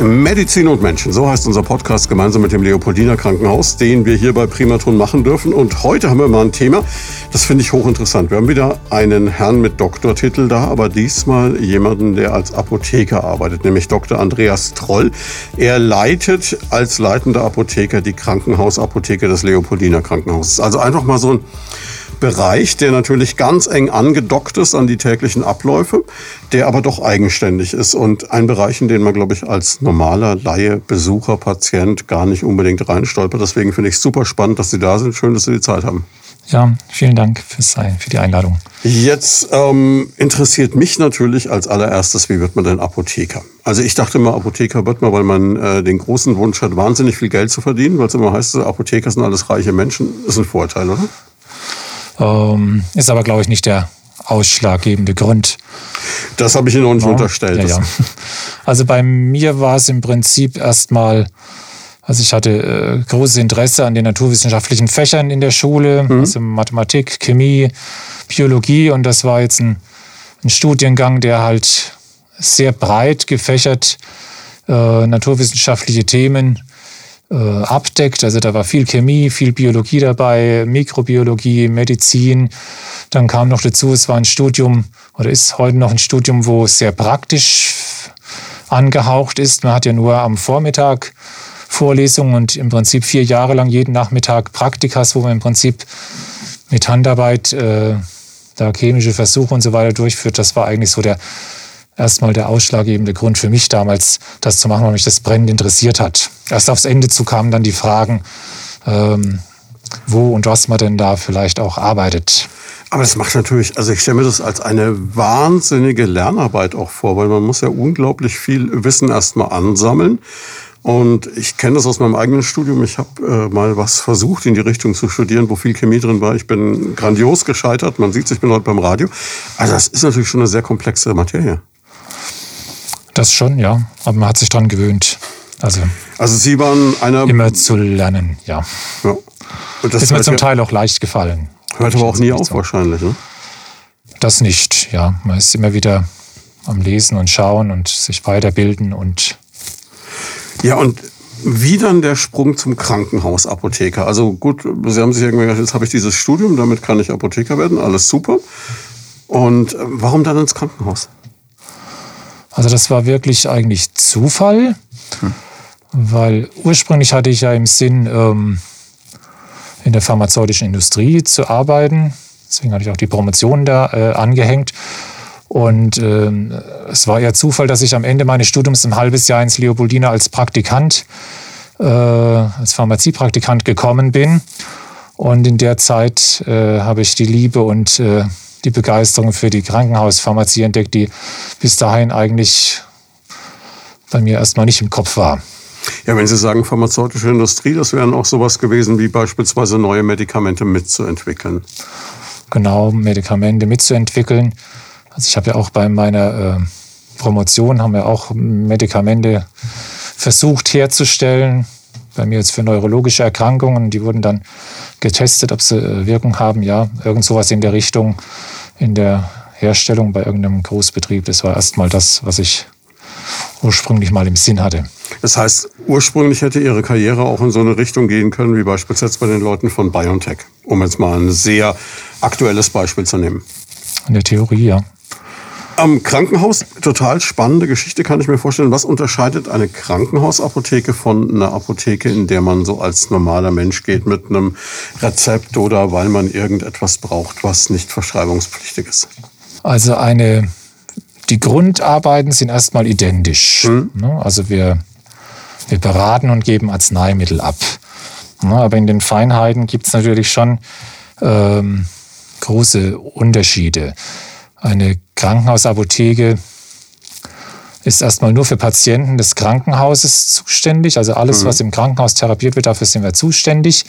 Medizin und Menschen, so heißt unser Podcast gemeinsam mit dem Leopoldiner Krankenhaus, den wir hier bei Primaton machen dürfen. Und heute haben wir mal ein Thema, das finde ich hochinteressant. Wir haben wieder einen Herrn mit Doktortitel da, aber diesmal jemanden, der als Apotheker arbeitet, nämlich Dr. Andreas Troll. Er leitet als leitender Apotheker die Krankenhausapotheke des Leopoldiner Krankenhauses. Also einfach mal so ein Bereich, der natürlich ganz eng angedockt ist an die täglichen Abläufe, der aber doch eigenständig ist und ein Bereich, in den man, glaube ich, als normaler Laie, Besucher, Patient gar nicht unbedingt reinstolpert. Deswegen finde ich es super spannend, dass Sie da sind. Schön, dass Sie die Zeit haben. Ja, vielen Dank fürs, für die Einladung. Jetzt ähm, interessiert mich natürlich als allererstes, wie wird man denn Apotheker? Also ich dachte immer, Apotheker wird man, weil man äh, den großen Wunsch hat, wahnsinnig viel Geld zu verdienen, weil es immer heißt, Apotheker sind alles reiche Menschen. Ist ein Vorteil, oder? Ähm, ist aber, glaube ich, nicht der ausschlaggebende Grund. Das habe ich Ihnen auch nicht ja, unterstellt. Ja, ja. Also bei mir war es im Prinzip erstmal, also ich hatte äh, großes Interesse an den naturwissenschaftlichen Fächern in der Schule, mhm. also Mathematik, Chemie, Biologie und das war jetzt ein, ein Studiengang, der halt sehr breit gefächert äh, naturwissenschaftliche Themen äh, abdeckt. Also da war viel Chemie, viel Biologie dabei, Mikrobiologie, Medizin. Dann kam noch dazu, es war ein Studium oder ist heute noch ein Studium, wo es sehr praktisch angehaucht ist. Man hat ja nur am Vormittag Vorlesungen und im Prinzip vier Jahre lang jeden Nachmittag Praktikas, wo man im Prinzip mit Handarbeit äh, da chemische Versuche und so weiter durchführt. Das war eigentlich so der erstmal der ausschlaggebende Grund für mich damals, das zu machen, weil mich das brennend interessiert hat. Erst aufs Ende zu kamen dann die Fragen, ähm, wo und was man denn da vielleicht auch arbeitet. Aber das macht natürlich, also ich stelle mir das als eine wahnsinnige Lernarbeit auch vor, weil man muss ja unglaublich viel Wissen erstmal ansammeln. Und ich kenne das aus meinem eigenen Studium. Ich habe äh, mal was versucht, in die Richtung zu studieren, wo viel Chemie drin war. Ich bin grandios gescheitert. Man sieht, ich bin heute beim Radio. Also das ist natürlich schon eine sehr komplexe Materie. Das schon, ja. Aber man hat sich dran gewöhnt. Also, also Sie waren einer. Immer zu lernen, ja. ja. Und das ist mir zum Teil auch leicht gefallen. Hört aber auch nie auf, so. wahrscheinlich, ne? Das nicht, ja. Man ist immer wieder am Lesen und Schauen und sich weiterbilden und. Ja, und wie dann der Sprung zum Krankenhausapotheker? Also gut, Sie haben sich irgendwie gedacht, jetzt habe ich dieses Studium, damit kann ich Apotheker werden, alles super. Und äh, warum dann ins Krankenhaus? Also das war wirklich eigentlich Zufall, hm. weil ursprünglich hatte ich ja im Sinn, ähm, in der pharmazeutischen Industrie zu arbeiten. Deswegen hatte ich auch die Promotion da äh, angehängt. Und ähm, es war eher Zufall, dass ich am Ende meines Studiums ein halbes Jahr ins Leopoldina als Praktikant, äh, als Pharmaziepraktikant gekommen bin. Und in der Zeit äh, habe ich die Liebe und äh, die Begeisterung für die Krankenhauspharmazie entdeckt, die bis dahin eigentlich bei mir erstmal nicht im Kopf war. Ja, wenn Sie sagen pharmazeutische Industrie, das wären auch sowas gewesen wie beispielsweise neue Medikamente mitzuentwickeln. Genau, Medikamente mitzuentwickeln. Also ich habe ja auch bei meiner äh, Promotion haben wir auch Medikamente versucht herzustellen. Bei mir jetzt für neurologische Erkrankungen. Die wurden dann getestet, ob sie äh, Wirkung haben. Ja, irgend sowas in der Richtung in der Herstellung bei irgendeinem Großbetrieb. Das war erstmal das, was ich ursprünglich mal im Sinn hatte. Das heißt, ursprünglich hätte Ihre Karriere auch in so eine Richtung gehen können, wie beispielsweise bei den Leuten von BioNTech, um jetzt mal ein sehr aktuelles Beispiel zu nehmen. In der Theorie, ja. Am Krankenhaus, total spannende Geschichte, kann ich mir vorstellen. Was unterscheidet eine Krankenhausapotheke von einer Apotheke, in der man so als normaler Mensch geht mit einem Rezept oder weil man irgendetwas braucht, was nicht verschreibungspflichtig ist? Also eine, die Grundarbeiten sind erstmal identisch. Hm. Also wir, wir beraten und geben Arzneimittel ab. Aber in den Feinheiten gibt es natürlich schon ähm, große Unterschiede. Eine Krankenhausapotheke ist erstmal nur für Patienten des Krankenhauses zuständig. Also alles, mhm. was im Krankenhaus therapiert wird, dafür sind wir zuständig.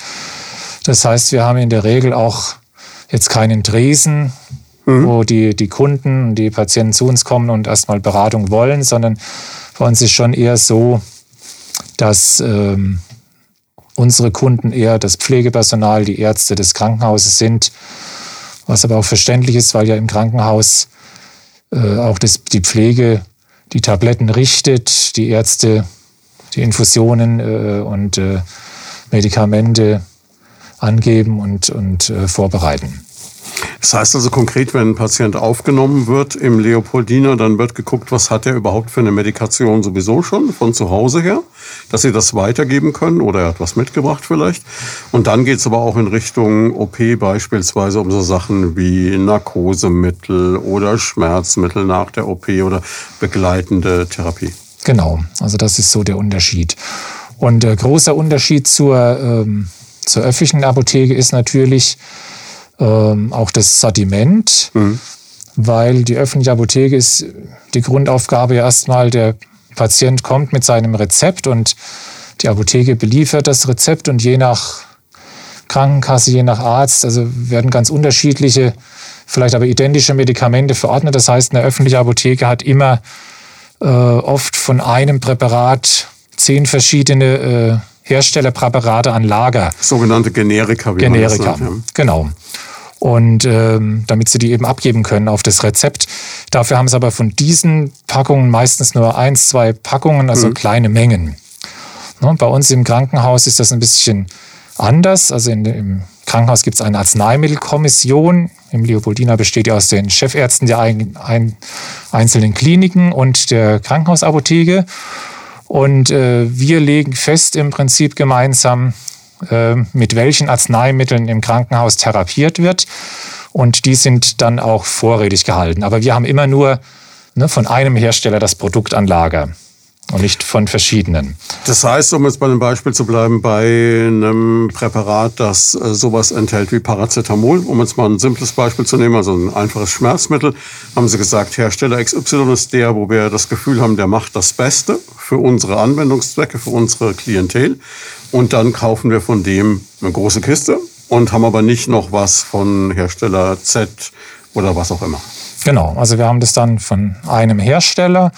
Das heißt, wir haben in der Regel auch jetzt keinen Dresen, mhm. wo die, die Kunden und die Patienten zu uns kommen und erstmal Beratung wollen, sondern bei uns ist schon eher so, dass ähm, unsere Kunden eher das Pflegepersonal, die Ärzte des Krankenhauses sind, was aber auch verständlich ist, weil ja im Krankenhaus äh, auch das, die Pflege die Tabletten richtet, die Ärzte die Infusionen äh, und äh, Medikamente angeben und, und äh, vorbereiten. Das heißt also konkret, wenn ein Patient aufgenommen wird im Leopoldiner, dann wird geguckt, was hat er überhaupt für eine Medikation sowieso schon von zu Hause her, dass sie das weitergeben können oder er hat was mitgebracht vielleicht. Und dann geht es aber auch in Richtung OP beispielsweise um so Sachen wie Narkosemittel oder Schmerzmittel nach der OP oder begleitende Therapie. Genau, also das ist so der Unterschied. Und der große Unterschied zur, ähm, zur öffentlichen Apotheke ist natürlich, ähm, auch das Sortiment, mhm. weil die öffentliche Apotheke ist die Grundaufgabe erstmal, der Patient kommt mit seinem Rezept und die Apotheke beliefert das Rezept und je nach Krankenkasse, je nach Arzt, also werden ganz unterschiedliche, vielleicht aber identische Medikamente verordnet. Das heißt, eine öffentliche Apotheke hat immer äh, oft von einem Präparat zehn verschiedene äh, Herstellerpräparate an Lager. Sogenannte Generika. Wie Generika, man das sagt, ja. genau. Und ähm, damit sie die eben abgeben können auf das Rezept. Dafür haben sie aber von diesen Packungen meistens nur eins, zwei Packungen, also mhm. kleine Mengen. Ne, bei uns im Krankenhaus ist das ein bisschen anders. Also in, im Krankenhaus gibt es eine Arzneimittelkommission. Im Leopoldina besteht die aus den Chefärzten der ein, ein, einzelnen Kliniken und der Krankenhausapotheke. Und äh, wir legen fest im Prinzip gemeinsam, mit welchen Arzneimitteln im Krankenhaus therapiert wird. Und die sind dann auch vorrätig gehalten. Aber wir haben immer nur ne, von einem Hersteller das Produkt an Lager und nicht von verschiedenen. Das heißt, um jetzt bei dem Beispiel zu bleiben, bei einem Präparat, das äh, sowas enthält wie Paracetamol, um jetzt mal ein simples Beispiel zu nehmen, also ein einfaches Schmerzmittel, haben Sie gesagt, Hersteller XY ist der, wo wir das Gefühl haben, der macht das Beste für unsere Anwendungszwecke, für unsere Klientel. Und dann kaufen wir von dem eine große Kiste und haben aber nicht noch was von Hersteller Z oder was auch immer. Genau, also wir haben das dann von einem Hersteller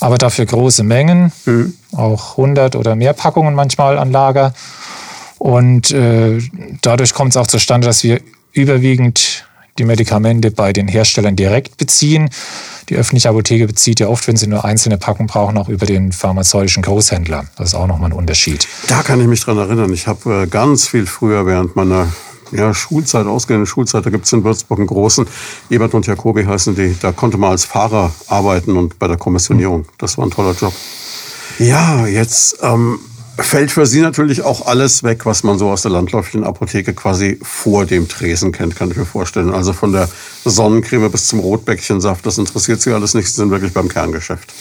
aber dafür große Mengen, mhm. auch 100 oder mehr Packungen manchmal an Lager. Und äh, dadurch kommt es auch zustande, dass wir überwiegend die Medikamente bei den Herstellern direkt beziehen. Die öffentliche Apotheke bezieht ja oft, wenn sie nur einzelne Packungen brauchen, auch über den pharmazeutischen Großhändler. Das ist auch nochmal ein Unterschied. Da kann ich mich dran erinnern. Ich habe äh, ganz viel früher während meiner ja, Schulzeit, ausgehende Schulzeit, da gibt es in Würzburg einen großen, Ebert und Jacobi heißen die, da konnte man als Fahrer arbeiten und bei der Kommissionierung. Das war ein toller Job. Ja, jetzt ähm, fällt für Sie natürlich auch alles weg, was man so aus der landläufigen Apotheke quasi vor dem Tresen kennt, kann ich mir vorstellen. Also von der Sonnencreme bis zum Rotbäckchensaft, das interessiert Sie alles nicht, Sie sind wirklich beim Kerngeschäft.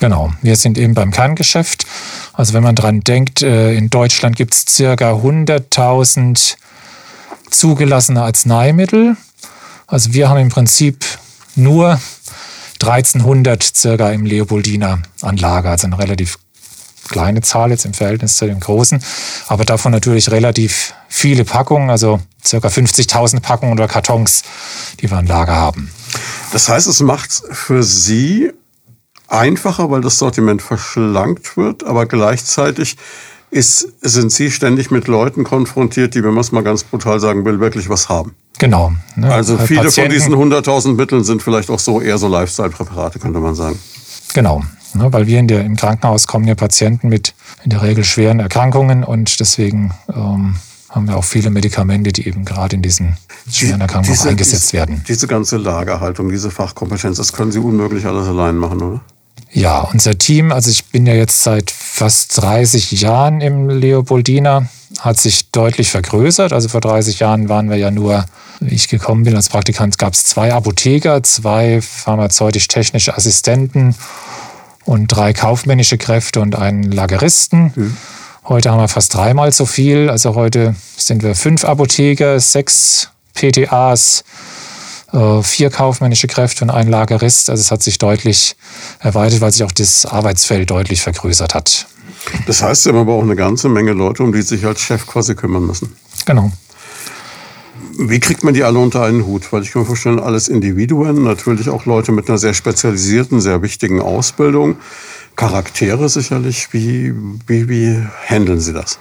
Genau, wir sind eben beim Kerngeschäft. Also wenn man dran denkt, äh, in Deutschland gibt es circa 100.000 zugelassene Arzneimittel. Also wir haben im Prinzip nur 1300 circa im Leopoldiner an Lager, also eine relativ kleine Zahl jetzt im Verhältnis zu den großen, aber davon natürlich relativ viele Packungen, also circa 50.000 Packungen oder Kartons, die wir an Lager haben. Das heißt, es macht für Sie einfacher, weil das Sortiment verschlankt wird, aber gleichzeitig ist, sind Sie ständig mit Leuten konfrontiert, die, wenn man es mal ganz brutal sagen will, wirklich was haben. Genau. Ne? Also viele Patienten, von diesen 100.000 Mitteln sind vielleicht auch so eher so Lifestyle-Präparate, könnte man sagen. Genau, ne? weil wir in der, im Krankenhaus kommen ja Patienten mit in der Regel schweren Erkrankungen und deswegen ähm, haben wir auch viele Medikamente, die eben gerade in diesen schweren Erkrankungen diese, eingesetzt diese, werden. Diese ganze Lagerhaltung, diese Fachkompetenz, das können Sie unmöglich alles allein machen, oder? Ja, unser Team, also ich bin ja jetzt seit fast 30 Jahren im Leopoldina, hat sich deutlich vergrößert. Also vor 30 Jahren waren wir ja nur, wie ich gekommen bin als Praktikant, gab es zwei Apotheker, zwei pharmazeutisch-technische Assistenten und drei kaufmännische Kräfte und einen Lageristen. Mhm. Heute haben wir fast dreimal so viel. Also heute sind wir fünf Apotheker, sechs PTAs, vier kaufmännische Kräfte und ein Lagerist. Also es hat sich deutlich erweitert, weil sich auch das Arbeitsfeld deutlich vergrößert hat. Das heißt, Sie haben aber auch eine ganze Menge Leute, um die sich als Chef quasi kümmern müssen. Genau. Wie kriegt man die alle unter einen Hut? Weil ich kann mir vorstellen, alles Individuen, natürlich auch Leute mit einer sehr spezialisierten, sehr wichtigen Ausbildung, Charaktere sicherlich. Wie, wie, wie handeln Sie das?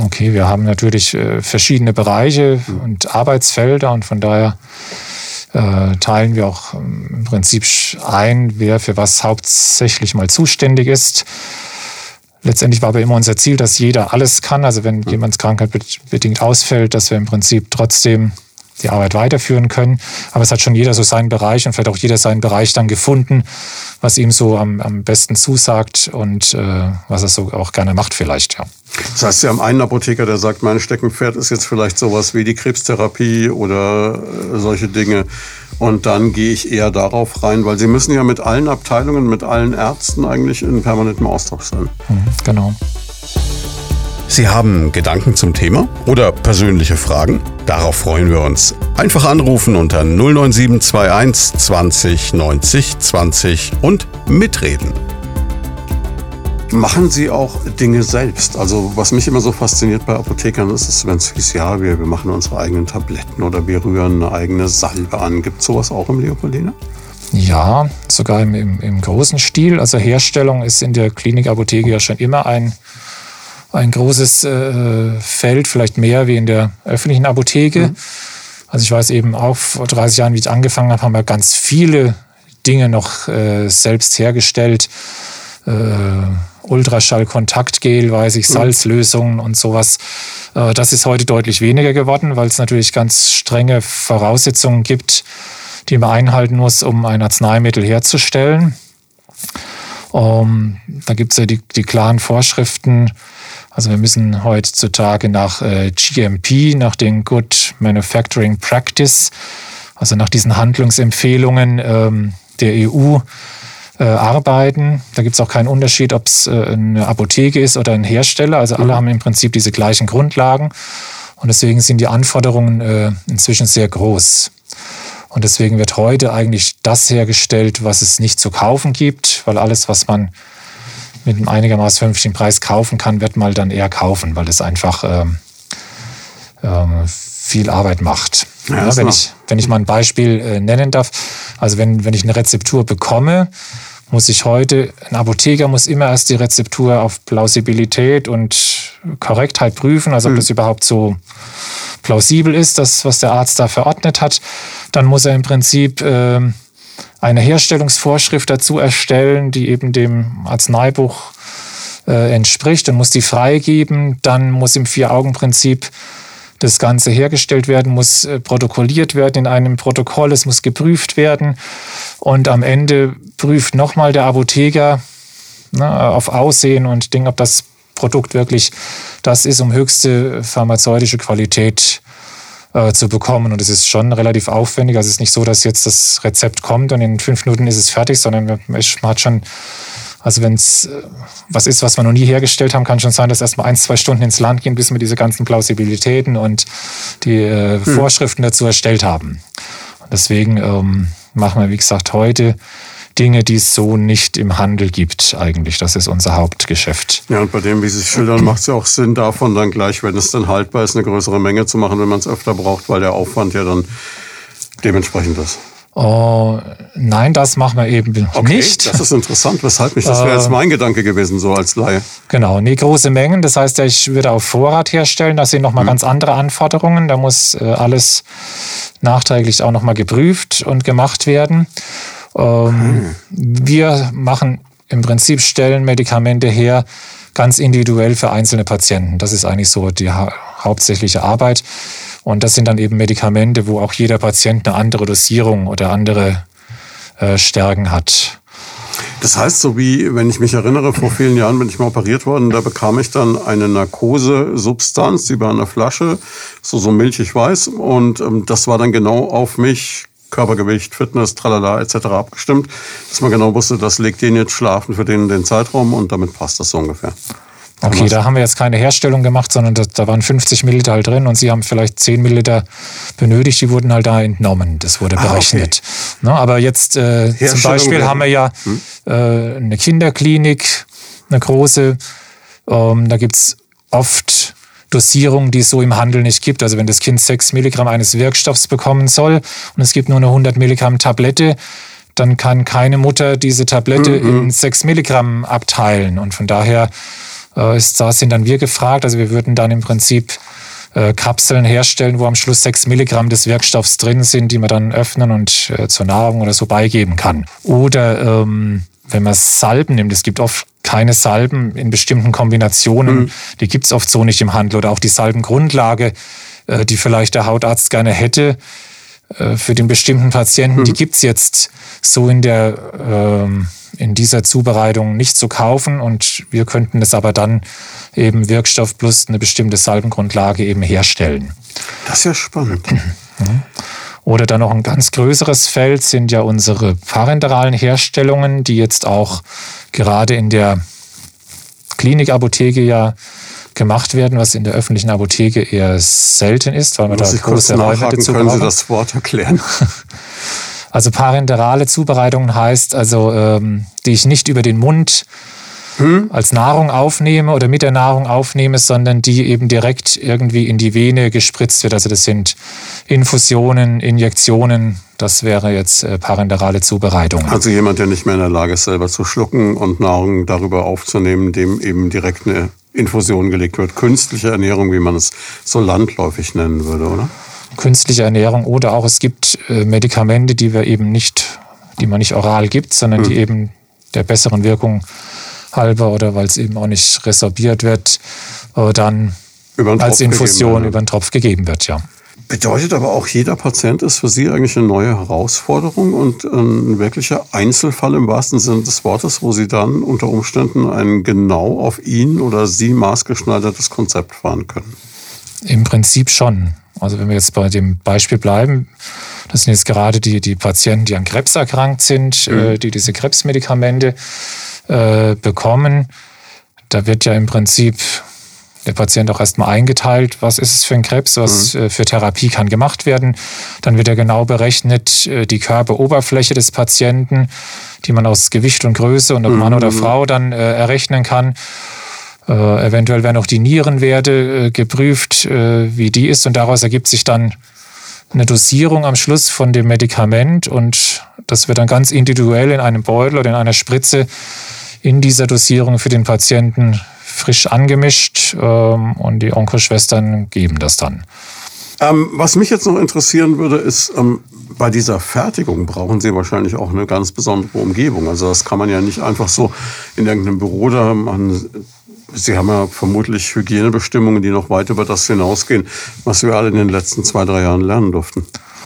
Okay, wir haben natürlich äh, verschiedene Bereiche und Arbeitsfelder und von daher äh, teilen wir auch ähm, im Prinzip ein, wer für was hauptsächlich mal zuständig ist. Letztendlich war aber immer unser Ziel, dass jeder alles kann. Also wenn jemand krankheitbedingt ausfällt, dass wir im Prinzip trotzdem die Arbeit weiterführen können. Aber es hat schon jeder so seinen Bereich und vielleicht auch jeder seinen Bereich dann gefunden, was ihm so am, am besten zusagt und äh, was er so auch gerne macht vielleicht, ja. Das heißt, Sie haben einen Apotheker, der sagt, mein Steckenpferd ist jetzt vielleicht sowas wie die Krebstherapie oder äh, solche Dinge. Und dann gehe ich eher darauf rein, weil Sie müssen ja mit allen Abteilungen, mit allen Ärzten eigentlich in permanentem Austausch sein. Mhm, genau. Sie haben Gedanken zum Thema oder persönliche Fragen? Darauf freuen wir uns. Einfach anrufen unter 09721 20 90 20 und mitreden. Machen Sie auch Dinge selbst? Also was mich immer so fasziniert bei Apothekern ist, ist wenn es hieß, ja, wir, wir machen unsere eigenen Tabletten oder wir rühren eine eigene Salbe an. Gibt es sowas auch im Leopoldina? Ja, sogar im, im, im großen Stil. Also Herstellung ist in der Klinikapotheke ja schon immer ein ein großes äh, Feld, vielleicht mehr wie in der öffentlichen Apotheke. Mhm. Also ich weiß eben auch vor 30 Jahren, wie ich angefangen habe, haben wir ganz viele Dinge noch äh, selbst hergestellt. Äh, Ultraschallkontaktgel, weiß ich, mhm. Salzlösungen und sowas. Äh, das ist heute deutlich weniger geworden, weil es natürlich ganz strenge Voraussetzungen gibt, die man einhalten muss, um ein Arzneimittel herzustellen. Um, ähm, da gibt es ja die, die klaren Vorschriften, also wir müssen heutzutage nach äh, GMP, nach den Good Manufacturing Practice, also nach diesen Handlungsempfehlungen ähm, der EU äh, arbeiten. Da gibt es auch keinen Unterschied, ob es äh, eine Apotheke ist oder ein Hersteller. Also alle mhm. haben im Prinzip diese gleichen Grundlagen. Und deswegen sind die Anforderungen äh, inzwischen sehr groß. Und deswegen wird heute eigentlich das hergestellt, was es nicht zu kaufen gibt, weil alles, was man mit einem einigermaßen vernünftigen Preis kaufen kann, wird mal dann eher kaufen, weil das einfach ähm, ähm, viel Arbeit macht. Ja, ja, wenn, ich, wenn ich mal ein Beispiel äh, nennen darf, also wenn, wenn ich eine Rezeptur bekomme, muss ich heute, ein Apotheker muss immer erst die Rezeptur auf Plausibilität und Korrektheit prüfen, also ob mhm. das überhaupt so plausibel ist, das, was der Arzt da verordnet hat. Dann muss er im Prinzip äh, eine Herstellungsvorschrift dazu erstellen, die eben dem Arzneibuch äh, entspricht und muss die freigeben. Dann muss im Vier-Augen-Prinzip das Ganze hergestellt werden, muss äh, protokolliert werden in einem Protokoll, es muss geprüft werden und am Ende prüft nochmal der Apotheker ne, auf Aussehen und Ding, ob das Produkt wirklich das ist, um höchste pharmazeutische Qualität äh, zu bekommen. Und es ist schon relativ aufwendig. Also es ist nicht so, dass jetzt das Rezept kommt und in fünf Minuten ist es fertig, sondern man hat schon, also wenn es äh, was ist, was wir noch nie hergestellt haben, kann schon sein, dass erstmal ein, zwei Stunden ins Land gehen, bis wir diese ganzen Plausibilitäten und die äh, hm. Vorschriften dazu erstellt haben. Und deswegen ähm, machen wir, wie gesagt, heute Dinge, die es so nicht im Handel gibt eigentlich. Das ist unser Hauptgeschäft. Ja, und bei dem, wie Sie es schildern, macht es ja auch Sinn, davon dann gleich, wenn es dann haltbar ist, eine größere Menge zu machen, wenn man es öfter braucht, weil der Aufwand ja dann dementsprechend ist. Oh, nein, das machen wir eben okay, nicht. Das ist interessant. Weshalb nicht? Das wäre jetzt äh, mein Gedanke gewesen, so als Laie. Genau, nee, große Mengen. Das heißt, ich würde auf Vorrat herstellen. Das sind nochmal mhm. ganz andere Anforderungen. Da muss äh, alles nachträglich auch nochmal geprüft und gemacht werden. Ähm, wir machen im Prinzip stellen Medikamente her, ganz individuell für einzelne Patienten. Das ist eigentlich so die ha hauptsächliche Arbeit. Und das sind dann eben Medikamente, wo auch jeder Patient eine andere Dosierung oder andere äh, Stärken hat. Das heißt, so wie, wenn ich mich erinnere, vor vielen Jahren bin ich mal operiert worden, da bekam ich dann eine Narkosesubstanz, die war in der Flasche, so, so milchig weiß. Und ähm, das war dann genau auf mich Körpergewicht, Fitness, tralala etc. abgestimmt, dass man genau wusste, das legt den jetzt schlafen für den den Zeitraum und damit passt das so ungefähr. Okay, da haben wir jetzt keine Herstellung gemacht, sondern da, da, waren 50 Milliliter halt drin und Sie haben vielleicht 10 Milliliter benötigt, die wurden halt da entnommen. Das wurde berechnet. Ah, okay. Na, aber jetzt äh, zum Beispiel haben wir ja hm? äh, eine Kinderklinik, eine große. Ähm, da gibt's oft Dosierung, die es so im Handel nicht gibt. Also wenn das Kind 6 Milligramm eines Wirkstoffs bekommen soll und es gibt nur eine 100 Milligramm Tablette, dann kann keine Mutter diese Tablette mhm. in 6 Milligramm abteilen. Und von daher äh, ist, da sind dann wir gefragt. Also wir würden dann im Prinzip äh, Kapseln herstellen, wo am Schluss sechs Milligramm des Wirkstoffs drin sind, die man dann öffnen und äh, zur Nahrung oder so beigeben kann. Oder ähm, wenn man Salben nimmt, es gibt oft keine Salben in bestimmten Kombinationen, mhm. die gibt es oft so nicht im Handel. Oder auch die Salbengrundlage, äh, die vielleicht der Hautarzt gerne hätte äh, für den bestimmten Patienten, mhm. die gibt es jetzt so in der ähm, in dieser Zubereitung nicht zu kaufen und wir könnten es aber dann eben Wirkstoff plus eine bestimmte Salbengrundlage eben herstellen. Das ist ja spannend. Mhm. Oder dann noch ein ganz größeres Feld sind ja unsere parenteralen Herstellungen, die jetzt auch gerade in der Klinikapotheke ja gemacht werden, was in der öffentlichen Apotheke eher selten ist, weil man Muss da große Räume dazu Können Sie das Wort erklären? Also parenterale Zubereitungen heißt also, ähm, die ich nicht über den Mund hm? als Nahrung aufnehme oder mit der Nahrung aufnehme, sondern die eben direkt irgendwie in die Vene gespritzt wird. Also das sind Infusionen, Injektionen. Das wäre jetzt äh, parenterale Zubereitung. Also jemand, der nicht mehr in der Lage ist, selber zu schlucken und Nahrung darüber aufzunehmen, dem eben direkt eine Infusion gelegt wird. Künstliche Ernährung, wie man es so landläufig nennen würde, oder? künstliche Ernährung oder auch es gibt äh, Medikamente, die wir eben nicht, die man nicht oral gibt, sondern mhm. die eben der besseren Wirkung halber oder weil es eben auch nicht resorbiert wird, äh, dann als Infusion über den Tropf gegeben wird, ja. Bedeutet aber auch, jeder Patient ist für Sie eigentlich eine neue Herausforderung und ein wirklicher Einzelfall im wahrsten Sinne des Wortes, wo Sie dann unter Umständen ein genau auf ihn oder Sie maßgeschneidertes Konzept fahren können. Im Prinzip schon. Also wenn wir jetzt bei dem Beispiel bleiben, das sind jetzt gerade die, die Patienten, die an Krebs erkrankt sind, mhm. äh, die diese Krebsmedikamente äh, bekommen. Da wird ja im Prinzip der Patient auch erstmal eingeteilt, was ist es für ein Krebs, was mhm. Äh, für Therapie kann gemacht werden. Dann wird ja genau berechnet äh, die Körperoberfläche des Patienten, die man aus Gewicht und Größe und ob Mann oder mhm. Frau dann äh, errechnen kann. Äh, eventuell werden auch die Nierenwerte äh, geprüft, äh, wie die ist. Und daraus ergibt sich dann eine Dosierung am Schluss von dem Medikament. Und das wird dann ganz individuell in einem Beutel oder in einer Spritze in dieser Dosierung für den Patienten frisch angemischt. Ähm, und die Onkoschwestern geben das dann. Ähm, was mich jetzt noch interessieren würde, ist, ähm, bei dieser Fertigung brauchen Sie wahrscheinlich auch eine ganz besondere Umgebung. Also das kann man ja nicht einfach so in irgendeinem Büro da machen. Sie haben ja vermutlich Hygienebestimmungen, die noch weit über das hinausgehen, was wir alle in den letzten zwei, drei Jahren lernen durften.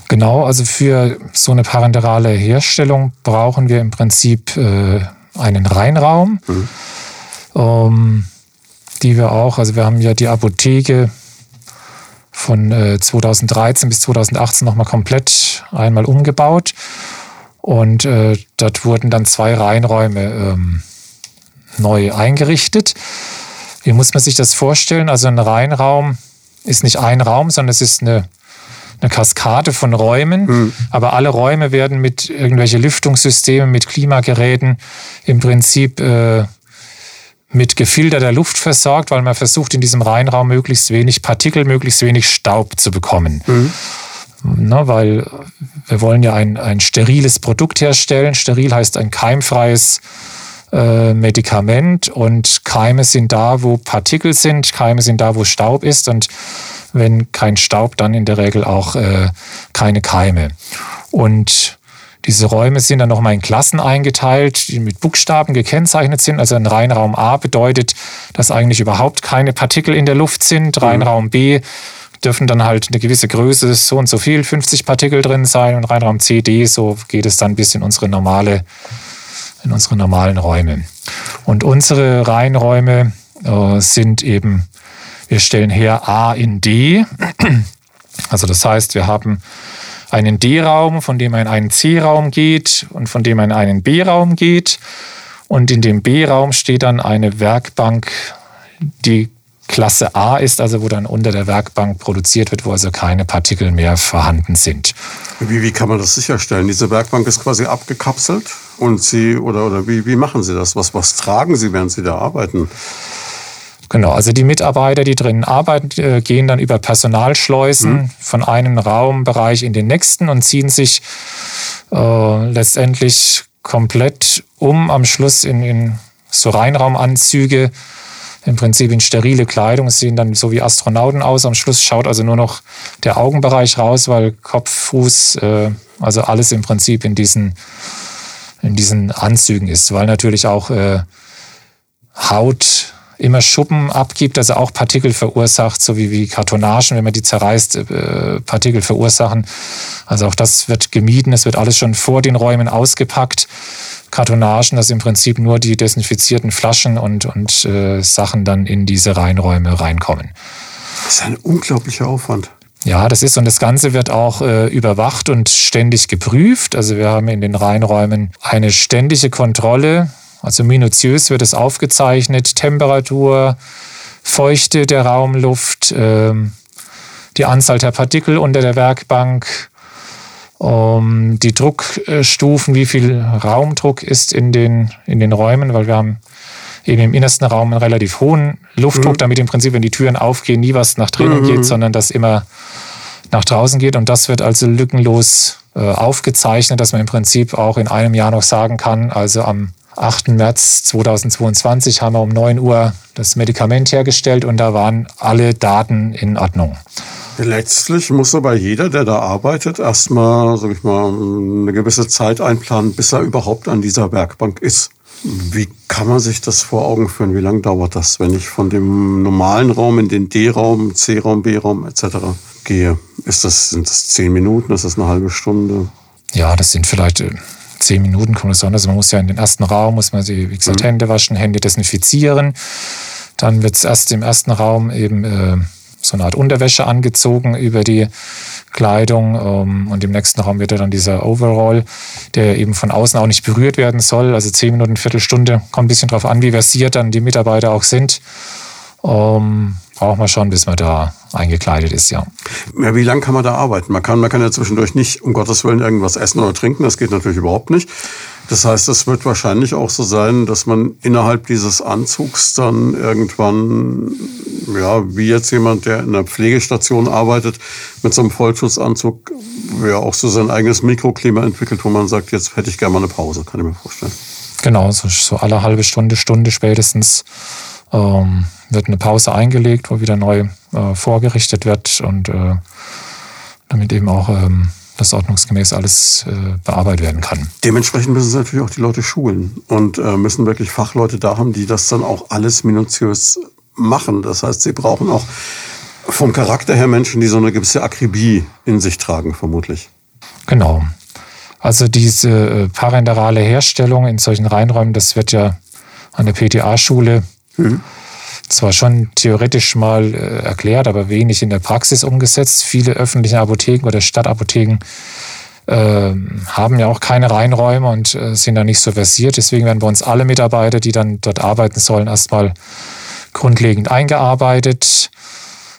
Genau, also für so eine parenterale Herstellung brauchen wir im Prinzip äh, einen Reinraum, mhm. ähm, die wir auch, also wir haben ja die Apotheke von äh, 2013 bis 2018 nochmal komplett einmal umgebaut und äh, dort wurden dann zwei Reinräume ähm, neu eingerichtet. Wie muss man sich das vorstellen? Also ein Reinraum ist nicht ein Raum, sondern es ist eine, eine Kaskade von Räumen. Mhm. Aber alle Räume werden mit irgendwelchen Lüftungssystemen, mit Klimageräten im Prinzip äh, mit gefilterter Luft versorgt, weil man versucht, in diesem Reinraum möglichst wenig Partikel, möglichst wenig Staub zu bekommen. Mhm. Na, weil wir wollen ja ein, ein steriles Produkt herstellen. Steril heißt ein keimfreies äh, Medikament und Keime sind da, wo Partikel sind, Keime sind da, wo Staub ist und wenn kein Staub, dann in der Regel auch äh, keine Keime. Und diese Räume sind dann nochmal in Klassen eingeteilt, die mit Buchstaben gekennzeichnet sind. Also ein Reinraum A bedeutet, dass eigentlich überhaupt keine Partikel in der Luft sind. Mhm. Reinraum B dürfen dann halt eine gewisse Größe, so und so viel, 50 Partikel drin sein. Und Reinraum C, D, so geht es dann bis in unsere normale in unsere normalen Räume. Und unsere Reihenräume äh, sind eben, wir stellen her A in D. Also das heißt, wir haben einen D-Raum, von dem man in einen C-Raum geht und von dem man in einen B-Raum geht. Und in dem B-Raum steht dann eine Werkbank, die Klasse A ist, also wo dann unter der Werkbank produziert wird, wo also keine Partikel mehr vorhanden sind. Wie, wie kann man das sicherstellen? Diese Werkbank ist quasi abgekapselt und Sie, oder, oder wie, wie machen Sie das? Was, was tragen Sie, während Sie da arbeiten? Genau, also die Mitarbeiter, die drinnen arbeiten, äh, gehen dann über Personalschleusen mhm. von einem Raumbereich in den nächsten und ziehen sich äh, letztendlich komplett um am Schluss in, in so Reinraumanzüge im Prinzip in sterile Kleidung, sehen dann so wie Astronauten aus. Am Schluss schaut also nur noch der Augenbereich raus, weil Kopf, Fuß, äh, also alles im Prinzip in diesen, in diesen Anzügen ist, weil natürlich auch äh, Haut immer Schuppen abgibt, also auch Partikel verursacht, so wie, wie Kartonagen, wenn man die zerreißt, äh, Partikel verursachen. Also auch das wird gemieden. Es wird alles schon vor den Räumen ausgepackt. Kartonagen, dass im Prinzip nur die desinfizierten Flaschen und, und äh, Sachen dann in diese Reinräume reinkommen. Das ist ein unglaublicher Aufwand. Ja, das ist und das Ganze wird auch äh, überwacht und ständig geprüft. Also wir haben in den Reinräumen eine ständige Kontrolle also minutiös wird es aufgezeichnet, Temperatur, Feuchte der Raumluft, ähm, die Anzahl der Partikel unter der Werkbank, die Druckstufen, wie viel Raumdruck ist in den, in den Räumen, weil wir haben eben im innersten Raum einen relativ hohen Luftdruck, mhm. damit im Prinzip, wenn die Türen aufgehen, nie was nach drinnen mhm. geht, sondern das immer nach draußen geht. Und das wird also lückenlos äh, aufgezeichnet, dass man im Prinzip auch in einem Jahr noch sagen kann, also am 8. März 2022 haben wir um 9 Uhr das Medikament hergestellt und da waren alle Daten in Ordnung. Letztlich muss aber jeder, der da arbeitet, erstmal, sag ich mal, eine gewisse Zeit einplanen, bis er überhaupt an dieser Werkbank ist. Wie kann man sich das vor Augen führen? Wie lange dauert das, wenn ich von dem normalen Raum in den D-Raum, C-Raum, B-Raum etc. gehe? Ist das, sind das zehn Minuten? Ist das eine halbe Stunde? Ja, das sind vielleicht äh, zehn Minuten kommt es an. Also man muss ja in den ersten Raum, muss man sich, wie gesagt, mhm. Hände waschen, Hände desinfizieren. Dann wird es erst im ersten Raum eben äh, so eine Art Unterwäsche angezogen über die Kleidung ähm, und im nächsten Raum wird dann dieser Overall, der eben von außen auch nicht berührt werden soll. Also zehn Minuten, Viertelstunde, kommt ein bisschen darauf an, wie versiert dann die Mitarbeiter auch sind. Ähm, braucht man schon, bis man da eingekleidet ist, ja. ja wie lange kann man da arbeiten? Man kann, man kann ja zwischendurch nicht, um Gottes Willen, irgendwas essen oder trinken. Das geht natürlich überhaupt nicht. Das heißt, es wird wahrscheinlich auch so sein, dass man innerhalb dieses Anzugs dann irgendwann, ja, wie jetzt jemand, der in einer Pflegestation arbeitet, mit so einem Vollschutzanzug, ja, auch so sein eigenes Mikroklima entwickelt, wo man sagt, jetzt hätte ich gerne mal eine Pause, kann ich mir vorstellen. Genau, so, so alle halbe Stunde, Stunde spätestens ähm, wird eine Pause eingelegt, wo wieder neu äh, vorgerichtet wird und äh, damit eben auch ähm, das ordnungsgemäß alles äh, bearbeitet werden kann. Dementsprechend müssen sie natürlich auch die Leute schulen und äh, müssen wirklich Fachleute da haben, die das dann auch alles minutiös machen. Das heißt, sie brauchen auch vom Charakter her Menschen, die so eine gewisse Akribie in sich tragen, vermutlich. Genau. Also diese äh, parenterale Herstellung in solchen Reinräumen, das wird ja an der PTA-Schule zwar schon theoretisch mal äh, erklärt, aber wenig in der Praxis umgesetzt. Viele öffentliche Apotheken oder Stadtapotheken äh, haben ja auch keine Reinräume und äh, sind da nicht so versiert. Deswegen werden bei uns alle Mitarbeiter, die dann dort arbeiten sollen, erstmal grundlegend eingearbeitet.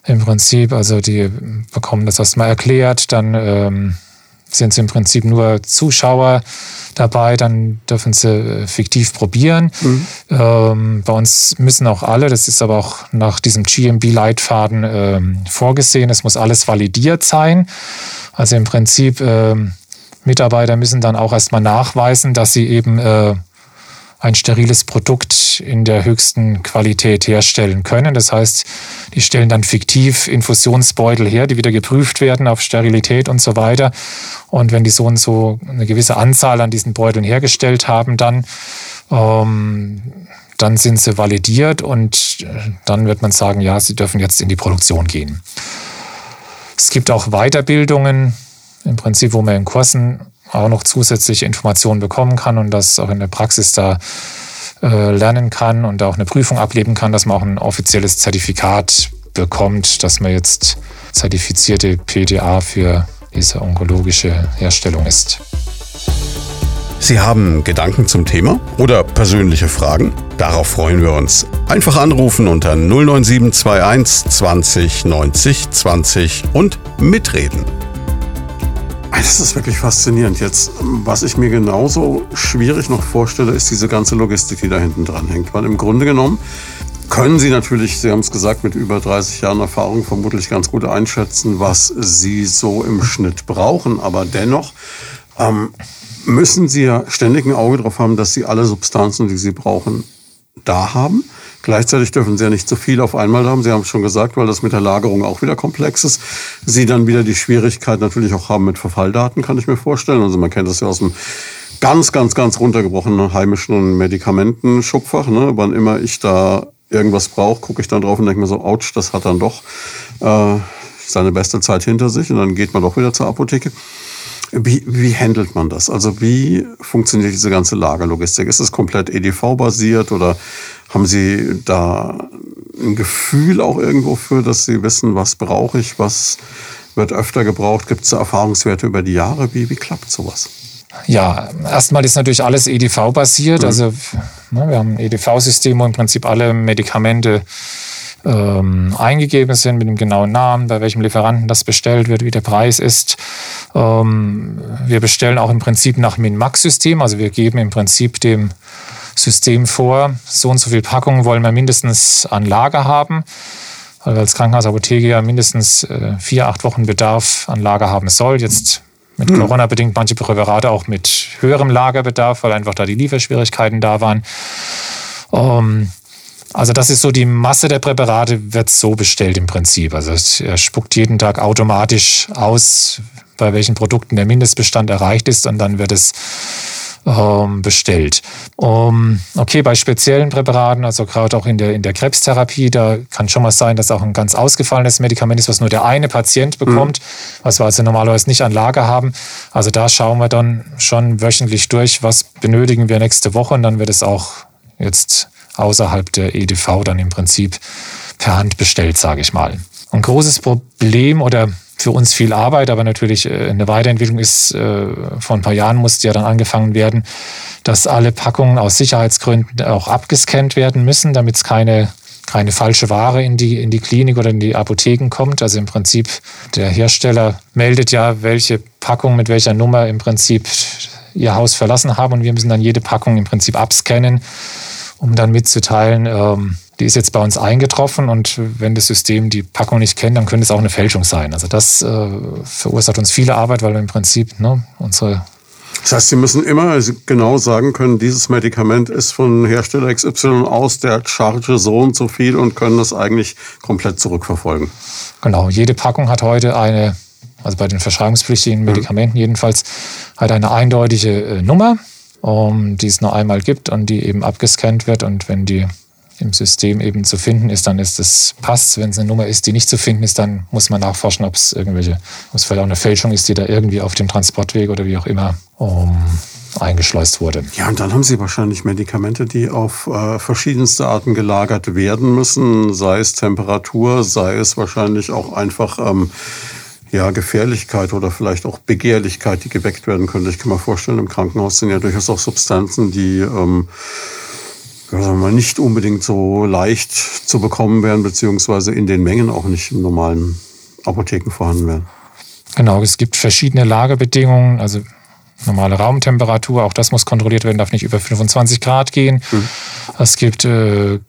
Im Prinzip, also die bekommen das erstmal erklärt, dann ähm, sind sie im Prinzip nur Zuschauer dabei, dann dürfen sie äh, fiktiv probieren. Mhm. Ähm, bei uns müssen auch alle, das ist aber auch nach diesem GMB-Leitfaden ähm, vorgesehen, es muss alles validiert sein. Also im Prinzip, ähm, Mitarbeiter müssen dann auch erstmal nachweisen, dass sie eben äh, ein steriles Produkt in der höchsten Qualität herstellen können. Das heißt, die stellen dann fiktiv Infusionsbeutel her, die wieder geprüft werden auf Sterilität und so weiter. Und wenn die so und so eine gewisse Anzahl an diesen Beuteln hergestellt haben, dann, ähm, dann sind sie validiert und äh, dann wird man sagen, ja, sie dürfen jetzt in die Produktion gehen. Es gibt auch Weiterbildungen, im Prinzip, wo man in Kursen auch noch zusätzliche Informationen bekommen kann und das auch in der Praxis da äh, lernen kann und auch eine Prüfung ablegen kann, dass man auch ein offizielles Zertifikat bekommt, dass man jetzt zertifizierte PDA für diese onkologische Herstellung ist. Sie haben Gedanken zum Thema oder persönliche Fragen? Darauf freuen wir uns. Einfach anrufen unter 09721 20 90 20 und mitreden. Das ist wirklich faszinierend. Jetzt, was ich mir genauso schwierig noch vorstelle, ist diese ganze Logistik, die da hinten dran hängt. Weil im Grunde genommen können Sie natürlich, Sie haben es gesagt, mit über 30 Jahren Erfahrung vermutlich ganz gut einschätzen, was Sie so im Schnitt brauchen. Aber dennoch ähm, müssen Sie ja ständig ein Auge drauf haben, dass Sie alle Substanzen, die Sie brauchen, da haben. Gleichzeitig dürfen Sie ja nicht zu viel auf einmal haben. Sie haben es schon gesagt, weil das mit der Lagerung auch wieder komplex ist. Sie dann wieder die Schwierigkeit natürlich auch haben mit Verfalldaten, kann ich mir vorstellen. Also man kennt das ja aus dem ganz, ganz, ganz runtergebrochenen heimischen Medikamentenschubfach. Ne? Wann immer ich da irgendwas brauche, gucke ich dann drauf und denke mir so, ouch, das hat dann doch äh, seine beste Zeit hinter sich und dann geht man doch wieder zur Apotheke. Wie, wie handelt man das? Also wie funktioniert diese ganze Lagerlogistik? Ist es komplett EDV-basiert oder haben Sie da ein Gefühl auch irgendwo für, dass Sie wissen, was brauche ich, was wird öfter gebraucht? Gibt es Erfahrungswerte über die Jahre? Wie, wie klappt sowas? Ja, erstmal ist natürlich alles EDV-basiert. Mhm. Also ne, wir haben ein EDV-System, wo im Prinzip alle Medikamente ähm, eingegeben sind mit dem genauen Namen, bei welchem Lieferanten das bestellt wird, wie der Preis ist. Ähm, wir bestellen auch im Prinzip nach Min-Max-System, also wir geben im Prinzip dem System vor, so und so viel Packungen wollen wir mindestens an Lager haben, weil wir als Krankenhausapotheke ja mindestens äh, vier, acht Wochen Bedarf an Lager haben soll. Jetzt mit hm. Corona bedingt manche Präparate auch mit höherem Lagerbedarf, weil einfach da die Lieferschwierigkeiten da waren. Ähm, also das ist so die Masse der Präparate wird so bestellt im Prinzip. Also er spuckt jeden Tag automatisch aus, bei welchen Produkten der Mindestbestand erreicht ist und dann wird es ähm, bestellt. Um, okay, bei speziellen Präparaten, also gerade auch in der, in der Krebstherapie, da kann schon mal sein, dass auch ein ganz ausgefallenes Medikament ist, was nur der eine Patient bekommt, mhm. was wir also normalerweise nicht an Lager haben. Also da schauen wir dann schon wöchentlich durch, was benötigen wir nächste Woche und dann wird es auch jetzt außerhalb der EDV dann im Prinzip per Hand bestellt, sage ich mal. Ein großes Problem oder für uns viel Arbeit, aber natürlich äh, eine Weiterentwicklung ist, äh, vor ein paar Jahren musste ja dann angefangen werden, dass alle Packungen aus Sicherheitsgründen auch abgescannt werden müssen, damit es keine, keine falsche Ware in die, in die Klinik oder in die Apotheken kommt. Also im Prinzip der Hersteller meldet ja, welche Packung mit welcher Nummer im Prinzip ihr Haus verlassen haben und wir müssen dann jede Packung im Prinzip abscannen, um dann mitzuteilen, ähm, die ist jetzt bei uns eingetroffen und wenn das System die Packung nicht kennt, dann könnte es auch eine Fälschung sein. Also das äh, verursacht uns viele Arbeit, weil wir im Prinzip ne, unsere das heißt, Sie müssen immer genau sagen können, dieses Medikament ist von Hersteller XY aus der Charge so und so viel und können das eigentlich komplett zurückverfolgen. Genau, jede Packung hat heute eine, also bei den verschreibungspflichtigen mhm. Medikamenten mhm. jedenfalls, hat eine eindeutige äh, Nummer, um, die es nur einmal gibt und die eben abgescannt wird. Und wenn die im System eben zu finden ist, dann ist es passt. Wenn es eine Nummer ist, die nicht zu finden ist, dann muss man nachforschen, ob es irgendwelche, ob es vielleicht auch eine Fälschung ist, die da irgendwie auf dem Transportweg oder wie auch immer um, eingeschleust wurde. Ja, und dann haben Sie wahrscheinlich Medikamente, die auf äh, verschiedenste Arten gelagert werden müssen, sei es Temperatur, sei es wahrscheinlich auch einfach ähm, ja, Gefährlichkeit oder vielleicht auch Begehrlichkeit, die geweckt werden könnte. Ich kann mir vorstellen, im Krankenhaus sind ja durchaus auch Substanzen, die ähm, mal, nicht unbedingt so leicht zu bekommen wären, beziehungsweise in den Mengen auch nicht in normalen Apotheken vorhanden wären. Genau, es gibt verschiedene Lagerbedingungen, also normale Raumtemperatur, auch das muss kontrolliert werden, darf nicht über 25 Grad gehen. Mhm. Es gibt äh,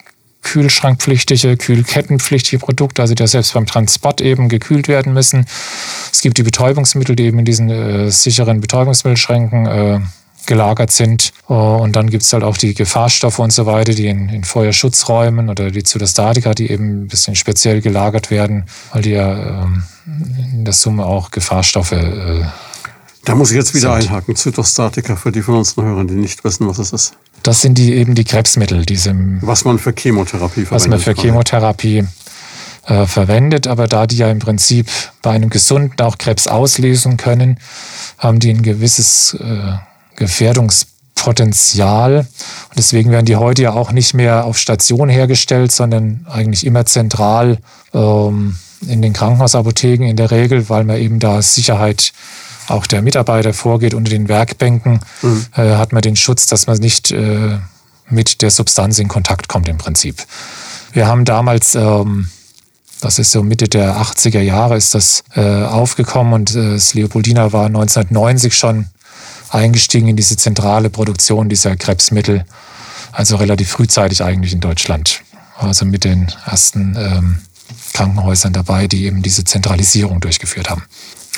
kühlschrankpflichtige, kühlkettenpflichtige Produkte, also die selbst beim Transport eben gekühlt werden müssen. Es gibt die Betäubungsmittel, die eben in diesen äh, sicheren Betäubungsmittelschränken äh, gelagert sind. Äh, und dann gibt es halt auch die Gefahrstoffe und so weiter, die in, in Feuerschutzräumen oder die Zytostatika, die eben ein bisschen speziell gelagert werden, weil die ja ähm, in der Summe auch Gefahrstoffe äh, da muss ich jetzt wieder sind. einhaken. Zytostatika für die von uns Hörern, die nicht wissen, was es ist. Das sind die eben die Krebsmittel, diese. Was man für Chemotherapie verwendet. Was man für Chemotherapie äh, verwendet, aber da die ja im Prinzip bei einem Gesunden auch Krebs auslösen können, haben die ein gewisses äh, Gefährdungspotenzial. Und deswegen werden die heute ja auch nicht mehr auf Station hergestellt, sondern eigentlich immer zentral ähm, in den Krankenhausapotheken in der Regel, weil man eben da Sicherheit auch der Mitarbeiter vorgeht. Unter den Werkbänken mhm. äh, hat man den Schutz, dass man nicht äh, mit der Substanz in Kontakt kommt im Prinzip. Wir haben damals, ähm, das ist so Mitte der 80er Jahre, ist das äh, aufgekommen und äh, das Leopoldina war 1990 schon eingestiegen in diese zentrale Produktion dieser Krebsmittel, also relativ frühzeitig eigentlich in Deutschland. Also mit den ersten ähm, Krankenhäusern dabei, die eben diese Zentralisierung durchgeführt haben.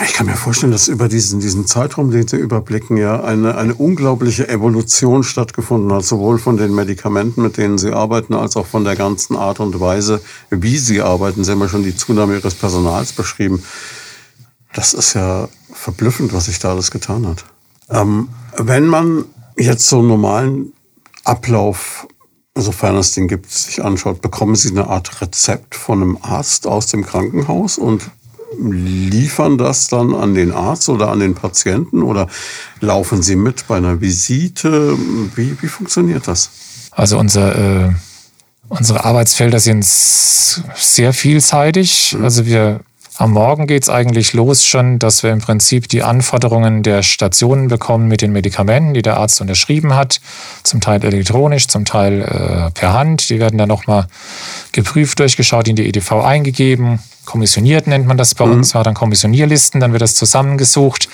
Ich kann mir vorstellen, dass über diesen, diesen Zeitraum, den Sie überblicken, ja eine, eine unglaubliche Evolution stattgefunden hat, sowohl von den Medikamenten, mit denen Sie arbeiten, als auch von der ganzen Art und Weise, wie Sie arbeiten. Sie haben ja schon die Zunahme Ihres Personals beschrieben. Das ist ja verblüffend, was sich da alles getan hat. Ähm, wenn man jetzt so einen normalen Ablauf, sofern es den gibt, sich anschaut, bekommen Sie eine Art Rezept von einem Arzt aus dem Krankenhaus und liefern das dann an den Arzt oder an den Patienten oder laufen Sie mit bei einer Visite? Wie, wie funktioniert das? Also unser, äh, unsere Arbeitsfelder sind sehr vielseitig. Mhm. Also wir am Morgen geht es eigentlich los schon, dass wir im Prinzip die Anforderungen der Stationen bekommen mit den Medikamenten, die der Arzt unterschrieben hat. Zum Teil elektronisch, zum Teil äh, per Hand. Die werden dann nochmal geprüft, durchgeschaut, in die EDV eingegeben. Kommissioniert nennt man das bei mhm. uns, war dann Kommissionierlisten, dann wird das zusammengesucht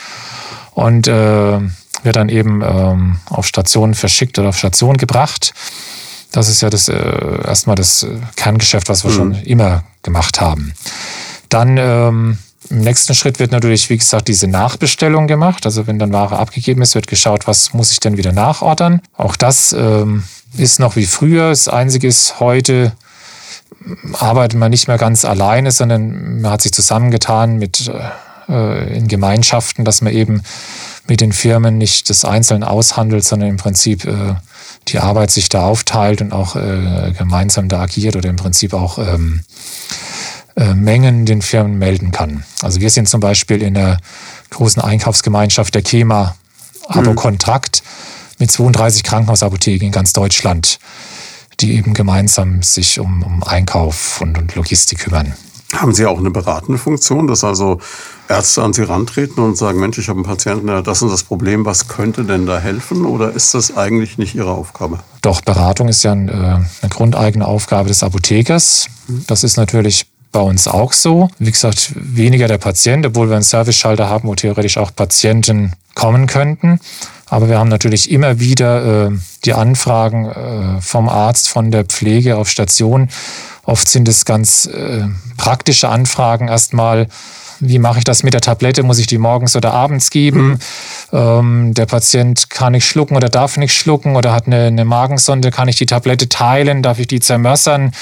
und äh, wird dann eben ähm, auf Stationen verschickt oder auf Station gebracht. Das ist ja das äh, erstmal das äh, Kerngeschäft, was wir mhm. schon immer gemacht haben. Dann ähm, im nächsten Schritt wird natürlich, wie gesagt, diese Nachbestellung gemacht. Also wenn dann Ware abgegeben ist, wird geschaut, was muss ich denn wieder nachordern. Auch das ähm, ist noch wie früher. Das Einzige ist, heute arbeitet man nicht mehr ganz alleine, sondern man hat sich zusammengetan mit äh, in Gemeinschaften, dass man eben mit den Firmen nicht das einzeln aushandelt, sondern im Prinzip äh, die Arbeit sich da aufteilt und auch äh, gemeinsam da agiert oder im Prinzip auch ähm, äh, Mengen den Firmen melden kann. Also wir sind zum Beispiel in der großen Einkaufsgemeinschaft der KEMA Abo-Kontrakt mhm. mit 32 Krankenhausapotheken in ganz Deutschland, die eben gemeinsam sich um, um Einkauf und, und Logistik kümmern. Haben Sie auch eine beratende Funktion, dass also Ärzte an Sie rantreten und sagen, Mensch, ich habe einen Patienten, der das und das Problem, was könnte denn da helfen? Oder ist das eigentlich nicht Ihre Aufgabe? Doch, Beratung ist ja ein, äh, eine grundeigene Aufgabe des Apothekers. Mhm. Das ist natürlich bei uns auch so. Wie gesagt, weniger der Patient, obwohl wir einen Service-Schalter haben, wo theoretisch auch Patienten kommen könnten. Aber wir haben natürlich immer wieder äh, die Anfragen äh, vom Arzt, von der Pflege auf Station. Oft sind es ganz äh, praktische Anfragen erstmal. Wie mache ich das mit der Tablette? Muss ich die morgens oder abends geben? Mhm. Ähm, der Patient kann nicht schlucken oder darf nicht schlucken oder hat eine, eine Magensonde. Kann ich die Tablette teilen? Darf ich die zermössern?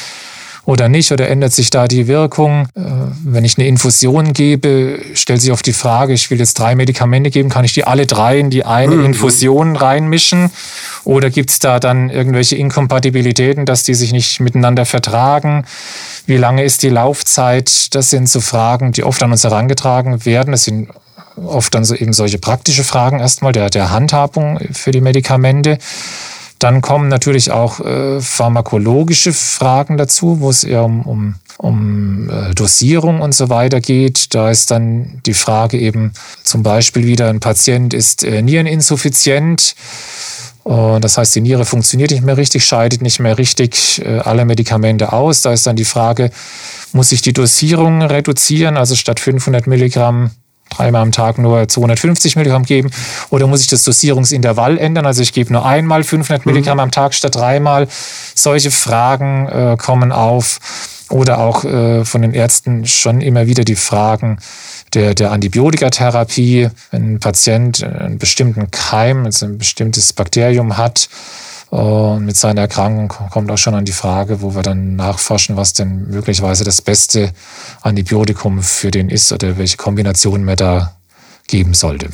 Oder nicht oder ändert sich da die Wirkung? Äh, wenn ich eine Infusion gebe, stellt sich auf die Frage, ich will jetzt drei Medikamente geben, kann ich die alle drei in die eine mhm. Infusion reinmischen? Oder gibt es da dann irgendwelche Inkompatibilitäten, dass die sich nicht miteinander vertragen? Wie lange ist die Laufzeit? Das sind so Fragen, die oft an uns herangetragen werden. Das sind oft dann so eben solche praktische Fragen erstmal der, der Handhabung für die Medikamente. Dann kommen natürlich auch äh, pharmakologische Fragen dazu, wo es eher um, um, um äh, Dosierung und so weiter geht. Da ist dann die Frage eben zum Beispiel wieder, ein Patient ist äh, niereninsuffiziient. Und das heißt, die Niere funktioniert nicht mehr richtig, scheidet nicht mehr richtig äh, alle Medikamente aus. Da ist dann die Frage, muss ich die Dosierung reduzieren? Also statt 500 Milligramm dreimal am Tag nur 250 Milligramm geben? Oder muss ich das Dosierungsintervall ändern? Also ich gebe nur einmal 500 mhm. Milligramm am Tag statt dreimal. Solche Fragen äh, kommen auf. Oder auch äh, von den Ärzten schon immer wieder die Fragen der, der Antibiotikatherapie. Wenn ein Patient einen bestimmten Keim, also ein bestimmtes Bakterium hat, und mit seiner Erkrankung kommt auch schon an die Frage, wo wir dann nachforschen, was denn möglicherweise das beste Antibiotikum für den ist oder welche Kombination man da geben sollte.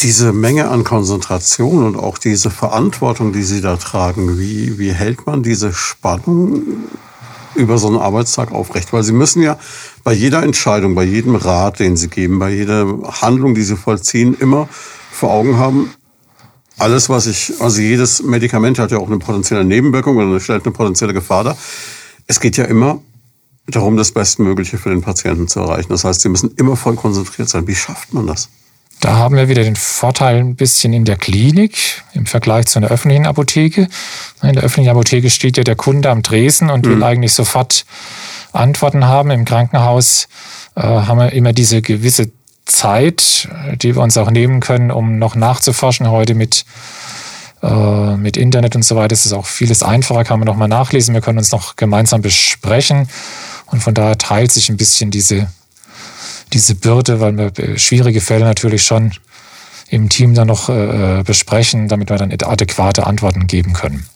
Diese Menge an Konzentration und auch diese Verantwortung, die Sie da tragen, wie, wie hält man diese Spannung über so einen Arbeitstag aufrecht? Weil Sie müssen ja bei jeder Entscheidung, bei jedem Rat, den Sie geben, bei jeder Handlung, die Sie vollziehen, immer vor Augen haben, alles, was ich, also jedes Medikament hat ja auch eine potenzielle Nebenwirkung oder stellt eine potenzielle Gefahr dar. Es geht ja immer darum, das Bestmögliche für den Patienten zu erreichen. Das heißt, Sie müssen immer voll konzentriert sein. Wie schafft man das? Da haben wir wieder den Vorteil ein bisschen in der Klinik im Vergleich zu einer öffentlichen Apotheke. In der öffentlichen Apotheke steht ja der Kunde am Dresen und mhm. will eigentlich sofort Antworten haben. Im Krankenhaus äh, haben wir immer diese gewisse Zeit, die wir uns auch nehmen können, um noch nachzuforschen. Heute mit, äh, mit Internet und so weiter ist es auch vieles einfacher, kann man noch mal nachlesen. Wir können uns noch gemeinsam besprechen. Und von daher teilt sich ein bisschen diese, diese Bürde, weil wir schwierige Fälle natürlich schon im Team dann noch äh, besprechen, damit wir dann adäquate Antworten geben können.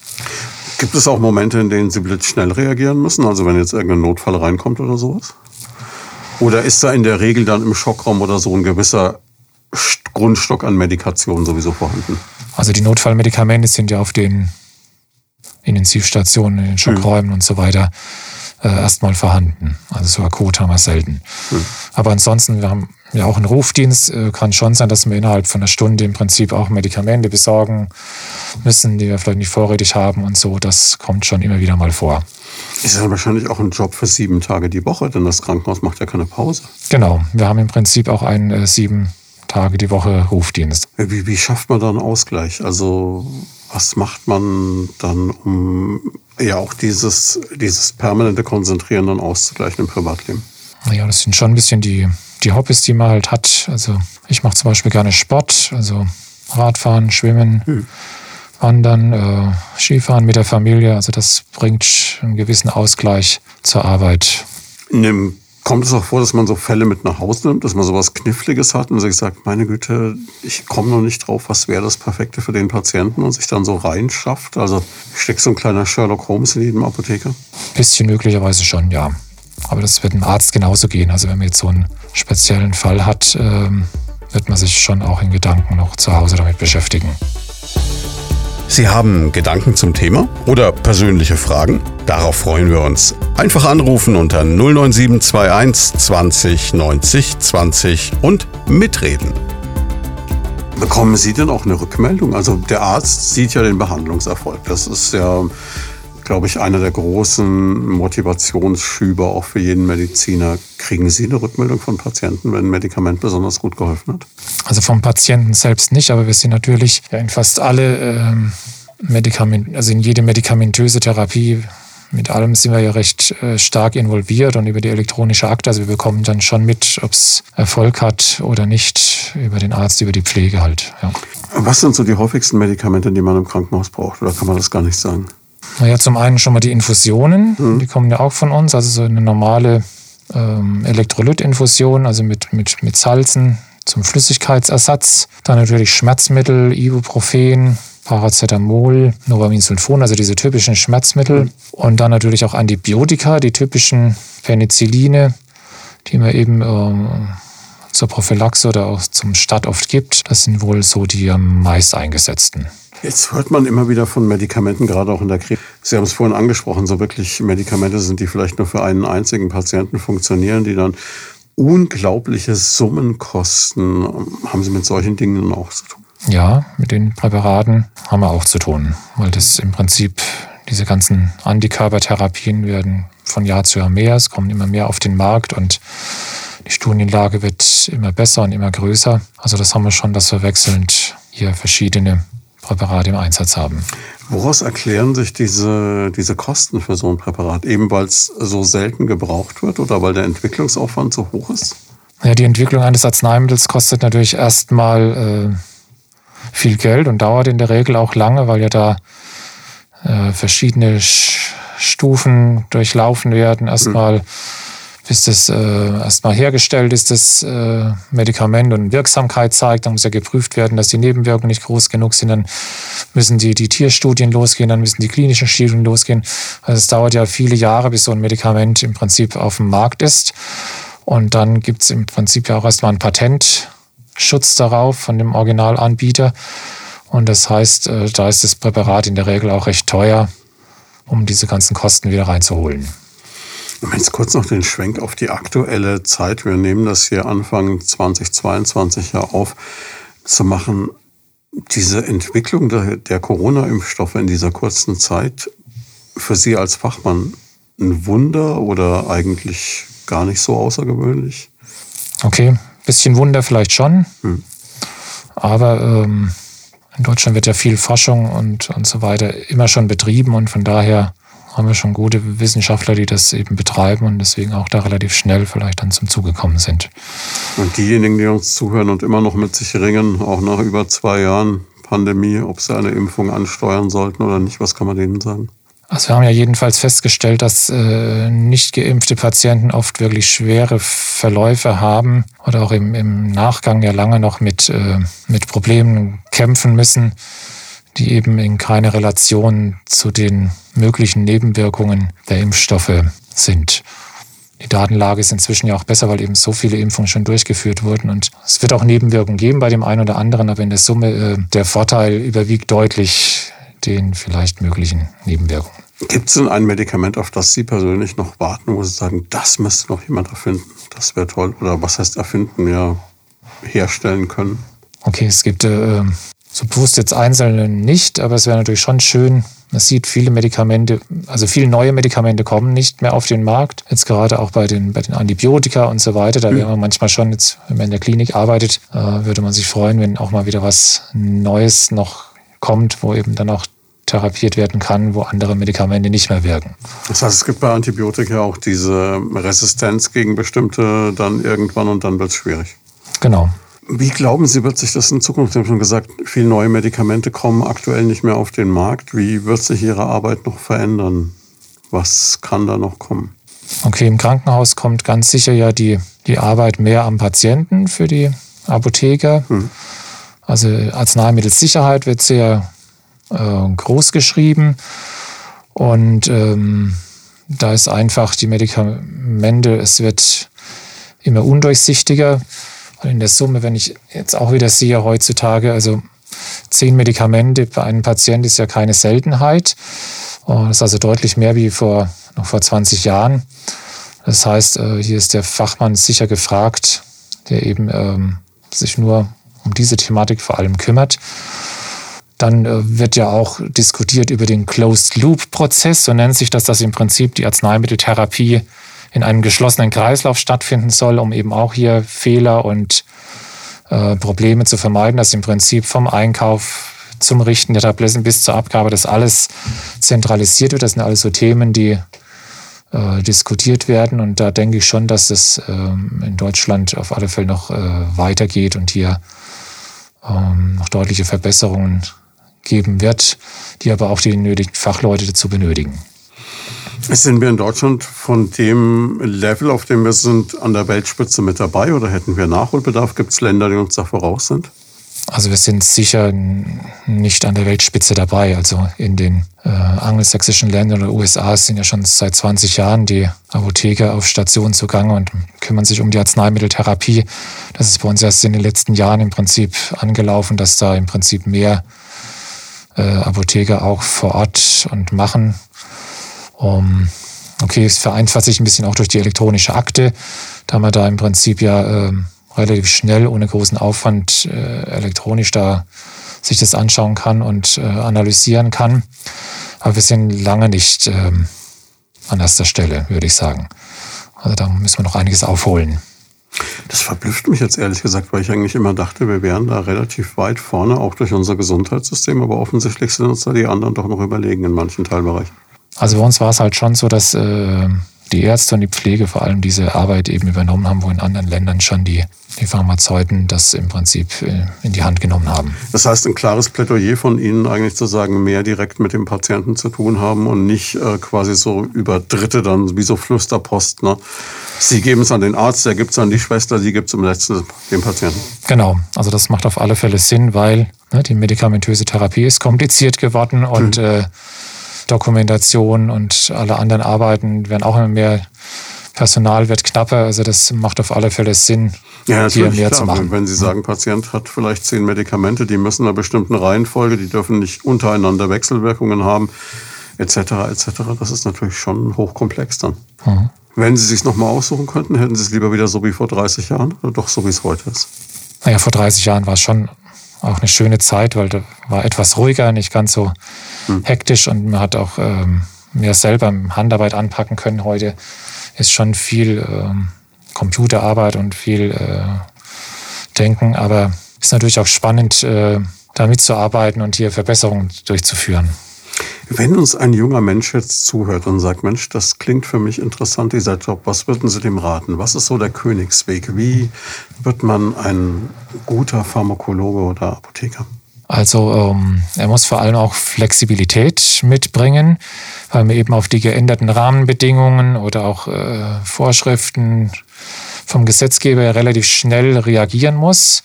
Gibt es auch Momente, in denen Sie blitzschnell reagieren müssen? Also wenn jetzt irgendein Notfall reinkommt oder sowas? Oder ist da in der Regel dann im Schockraum oder so ein gewisser Grundstock an Medikation sowieso vorhanden? Also die Notfallmedikamente sind ja auf den Intensivstationen, in den Schockräumen mhm. und so weiter äh, erstmal vorhanden. Also so akut haben wir selten. Mhm. Aber ansonsten, wir haben ja auch einen Rufdienst. Äh, kann schon sein, dass wir innerhalb von einer Stunde im Prinzip auch Medikamente besorgen müssen, die wir vielleicht nicht vorrätig haben und so. Das kommt schon immer wieder mal vor. Ist ja wahrscheinlich auch ein Job für sieben Tage die Woche, denn das Krankenhaus macht ja keine Pause. Genau, wir haben im Prinzip auch einen äh, sieben Tage die Woche Rufdienst. Wie, wie schafft man da einen Ausgleich? Also was macht man dann, um ja auch dieses, dieses permanente Konzentrieren dann auszugleichen im Privatleben? Ja, das sind schon ein bisschen die, die Hobbys, die man halt hat. Also ich mache zum Beispiel gerne Sport, also Radfahren, Schwimmen, hm. Wandern, äh, Skifahren mit der Familie. Also das bringt einen gewissen Ausgleich zur Arbeit. Einem Kommt es auch vor, dass man so Fälle mit nach Hause nimmt, dass man sowas Kniffliges hat und sich sagt, meine Güte, ich komme noch nicht drauf, was wäre das Perfekte für den Patienten und sich dann so reinschafft? Also steckt so ein kleiner Sherlock Holmes in jedem Apotheker? Bisschen möglicherweise schon, ja. Aber das wird einem Arzt genauso gehen. Also wenn man jetzt so einen speziellen Fall hat, ähm, wird man sich schon auch in Gedanken noch zu Hause damit beschäftigen. Sie haben Gedanken zum Thema oder persönliche Fragen? Darauf freuen wir uns. Einfach anrufen unter 09721 20 90 20 und mitreden. Bekommen Sie denn auch eine Rückmeldung? Also der Arzt sieht ja den Behandlungserfolg. Das ist ja, glaube ich, einer der großen Motivationsschübe auch für jeden Mediziner. Kriegen Sie eine Rückmeldung von Patienten, wenn ein Medikament besonders gut geholfen hat? Also vom Patienten selbst nicht, aber wir sind natürlich in fast alle ähm, Medikament, also in jede medikamentöse Therapie mit allem sind wir ja recht äh, stark involviert und über die elektronische Akte. Also wir bekommen dann schon mit, ob es Erfolg hat oder nicht, über den Arzt, über die Pflege halt. Ja. Was sind so die häufigsten Medikamente, die man im Krankenhaus braucht? Oder kann man das gar nicht sagen? Naja, zum einen schon mal die Infusionen, mhm. die kommen ja auch von uns. Also so eine normale ähm, Elektrolytinfusion, also mit, mit, mit Salzen zum Flüssigkeitsersatz. Dann natürlich Schmerzmittel, Ibuprofen, Paracetamol, Novaminsulfon, also diese typischen Schmerzmittel. Und dann natürlich auch Antibiotika, die typischen Penicilline, die man eben äh, zur Prophylaxe oder auch zum Start oft gibt. Das sind wohl so die am meist eingesetzten. Jetzt hört man immer wieder von Medikamenten, gerade auch in der Krebs. Sie haben es vorhin angesprochen, so wirklich Medikamente sind, die vielleicht nur für einen einzigen Patienten funktionieren, die dann unglaubliche Summen kosten. Haben Sie mit solchen Dingen auch zu tun? Ja, mit den Präparaten haben wir auch zu tun, weil das im Prinzip diese ganzen Antikörpertherapien werden von Jahr zu Jahr mehr, es kommen immer mehr auf den Markt und die Studienlage wird immer besser und immer größer. Also das haben wir schon, dass wir wechselnd hier verschiedene Präparate im Einsatz haben. Woraus erklären sich diese, diese Kosten für so ein Präparat? Eben weil es so selten gebraucht wird oder weil der Entwicklungsaufwand so hoch ist? Ja, die Entwicklung eines Arzneimittels kostet natürlich erstmal äh, viel Geld und dauert in der Regel auch lange, weil ja da äh, verschiedene Stufen durchlaufen werden. Erstmal, mhm. Bis das äh, erstmal hergestellt ist, das äh, Medikament und Wirksamkeit zeigt. Dann muss ja geprüft werden, dass die Nebenwirkungen nicht groß genug sind. Dann müssen die, die Tierstudien losgehen, dann müssen die klinischen Studien losgehen. Also es dauert ja viele Jahre, bis so ein Medikament im Prinzip auf dem Markt ist. Und dann gibt es im Prinzip ja auch erstmal ein Patent Schutz darauf von dem Originalanbieter. Und das heißt, äh, da ist das Präparat in der Regel auch recht teuer, um diese ganzen Kosten wieder reinzuholen. Jetzt kurz noch den Schwenk auf die aktuelle Zeit. Wir nehmen das hier Anfang 2022 ja auf, zu machen. Diese Entwicklung der, der Corona-Impfstoffe in dieser kurzen Zeit, für Sie als Fachmann ein Wunder oder eigentlich gar nicht so außergewöhnlich? Okay, Bisschen Wunder vielleicht schon. Hm. Aber ähm, in Deutschland wird ja viel Forschung und, und so weiter immer schon betrieben und von daher haben wir schon gute Wissenschaftler, die das eben betreiben und deswegen auch da relativ schnell vielleicht dann zum Zuge gekommen sind. Und diejenigen, die uns zuhören und immer noch mit sich ringen, auch nach über zwei Jahren Pandemie, ob sie eine Impfung ansteuern sollten oder nicht, was kann man denen sagen? Also wir haben ja jedenfalls festgestellt, dass äh, nicht geimpfte Patienten oft wirklich schwere Verläufe haben oder auch im, im Nachgang ja lange noch mit, äh, mit Problemen kämpfen müssen, die eben in keiner Relation zu den möglichen Nebenwirkungen der Impfstoffe sind. Die Datenlage ist inzwischen ja auch besser, weil eben so viele Impfungen schon durchgeführt wurden. Und es wird auch Nebenwirkungen geben bei dem einen oder anderen, aber in der Summe äh, der Vorteil überwiegt deutlich den vielleicht möglichen Nebenwirkungen. Gibt es denn ein Medikament, auf das Sie persönlich noch warten, wo Sie sagen, das müsste noch jemand erfinden? Das wäre toll. Oder was heißt erfinden? Ja, herstellen können. Okay, es gibt äh, so bewusst jetzt einzelne nicht, aber es wäre natürlich schon schön. Man sieht viele Medikamente, also viele neue Medikamente kommen nicht mehr auf den Markt. Jetzt gerade auch bei den, bei den Antibiotika und so weiter. Da wäre man manchmal schon jetzt, wenn man in der Klinik arbeitet, äh, würde man sich freuen, wenn auch mal wieder was Neues noch kommt, wo eben dann auch therapiert werden kann, wo andere Medikamente nicht mehr wirken. Das heißt, es gibt bei Antibiotika auch diese Resistenz gegen bestimmte dann irgendwann und dann wird es schwierig. Genau. Wie glauben Sie, wird sich das in Zukunft? Sie haben schon gesagt, viele neue Medikamente kommen aktuell nicht mehr auf den Markt. Wie wird sich Ihre Arbeit noch verändern? Was kann da noch kommen? Okay, im Krankenhaus kommt ganz sicher ja die, die Arbeit mehr am Patienten für die Apotheker. Hm. Also Arzneimittelsicherheit wird sehr äh, groß geschrieben und ähm, da ist einfach die Medikamente, es wird immer undurchsichtiger. Und in der Summe, wenn ich jetzt auch wieder sehe heutzutage, also zehn Medikamente bei einem Patienten ist ja keine Seltenheit. Das ist also deutlich mehr wie vor, noch vor 20 Jahren. Das heißt, äh, hier ist der Fachmann sicher gefragt, der eben ähm, sich nur um diese Thematik vor allem kümmert. Dann äh, wird ja auch diskutiert über den Closed-Loop-Prozess, so nennt sich das, dass im Prinzip die Arzneimitteltherapie in einem geschlossenen Kreislauf stattfinden soll, um eben auch hier Fehler und äh, Probleme zu vermeiden, dass im Prinzip vom Einkauf zum Richten der Tabletten bis zur Abgabe das alles zentralisiert wird. Das sind alles so Themen, die äh, diskutiert werden. Und da denke ich schon, dass es ähm, in Deutschland auf alle Fälle noch äh, weitergeht und hier ähm, noch deutliche Verbesserungen geben wird, die aber auch die nötigen Fachleute dazu benötigen. Sind wir in Deutschland von dem Level, auf dem wir sind, an der Weltspitze mit dabei oder hätten wir Nachholbedarf? Gibt es Länder, die uns da voraus sind? Also wir sind sicher nicht an der Weltspitze dabei. Also in den äh, angelsächsischen Ländern oder USA sind ja schon seit 20 Jahren die Apotheker auf Station zugange und kümmern sich um die Arzneimitteltherapie. Das ist bei uns erst in den letzten Jahren im Prinzip angelaufen, dass da im Prinzip mehr äh, Apotheker auch vor Ort und machen. Um, okay, es vereinfacht sich ein bisschen auch durch die elektronische Akte, da man da im Prinzip ja äh, relativ schnell, ohne großen Aufwand äh, elektronisch da sich das anschauen kann und äh, analysieren kann. Aber wir sind lange nicht ähm, an erster Stelle, würde ich sagen. Also da müssen wir noch einiges aufholen. Das verblüfft mich jetzt ehrlich gesagt, weil ich eigentlich immer dachte, wir wären da relativ weit vorne, auch durch unser Gesundheitssystem, aber offensichtlich sind uns da die anderen doch noch überlegen in manchen Teilbereichen. Also bei uns war es halt schon so, dass äh, die Ärzte und die Pflege vor allem diese Arbeit eben übernommen haben, wo in anderen Ländern schon die, die Pharmazeuten das im Prinzip äh, in die Hand genommen haben. Das heißt, ein klares Plädoyer von Ihnen eigentlich zu sagen, mehr direkt mit dem Patienten zu tun haben und nicht äh, quasi so über Dritte dann wie so Flüsterpost. Ne? Sie geben es an den Arzt, der gibt es an die Schwester, sie gibt es im letzten dem Patienten. Genau, also das macht auf alle Fälle Sinn, weil ne, die medikamentöse Therapie ist kompliziert geworden und mhm. äh, Dokumentation und alle anderen Arbeiten werden auch immer mehr. Personal wird knapper, also das macht auf alle Fälle Sinn, ja, hier mehr klar. zu machen. Wenn Sie sagen, Patient hat vielleicht zehn Medikamente, die müssen in einer bestimmten Reihenfolge, die dürfen nicht untereinander Wechselwirkungen haben, etc. etc. Das ist natürlich schon hochkomplex dann. Mhm. Wenn Sie sich nochmal aussuchen könnten, hätten Sie es lieber wieder so wie vor 30 Jahren oder doch so wie es heute ist? Naja, vor 30 Jahren war es schon auch eine schöne Zeit, weil da war etwas ruhiger, nicht ganz so hm. hektisch und man hat auch ähm, mehr selber Handarbeit anpacken können. Heute ist schon viel ähm, Computerarbeit und viel äh, Denken, aber ist natürlich auch spannend, äh, da mitzuarbeiten und hier Verbesserungen durchzuführen. Wenn uns ein junger Mensch jetzt zuhört und sagt, Mensch, das klingt für mich interessant, dieser Job, was würden Sie dem raten? Was ist so der Königsweg? Wie wird man ein guter Pharmakologe oder Apotheker? Also ähm, er muss vor allem auch Flexibilität mitbringen, weil man eben auf die geänderten Rahmenbedingungen oder auch äh, Vorschriften vom Gesetzgeber relativ schnell reagieren muss.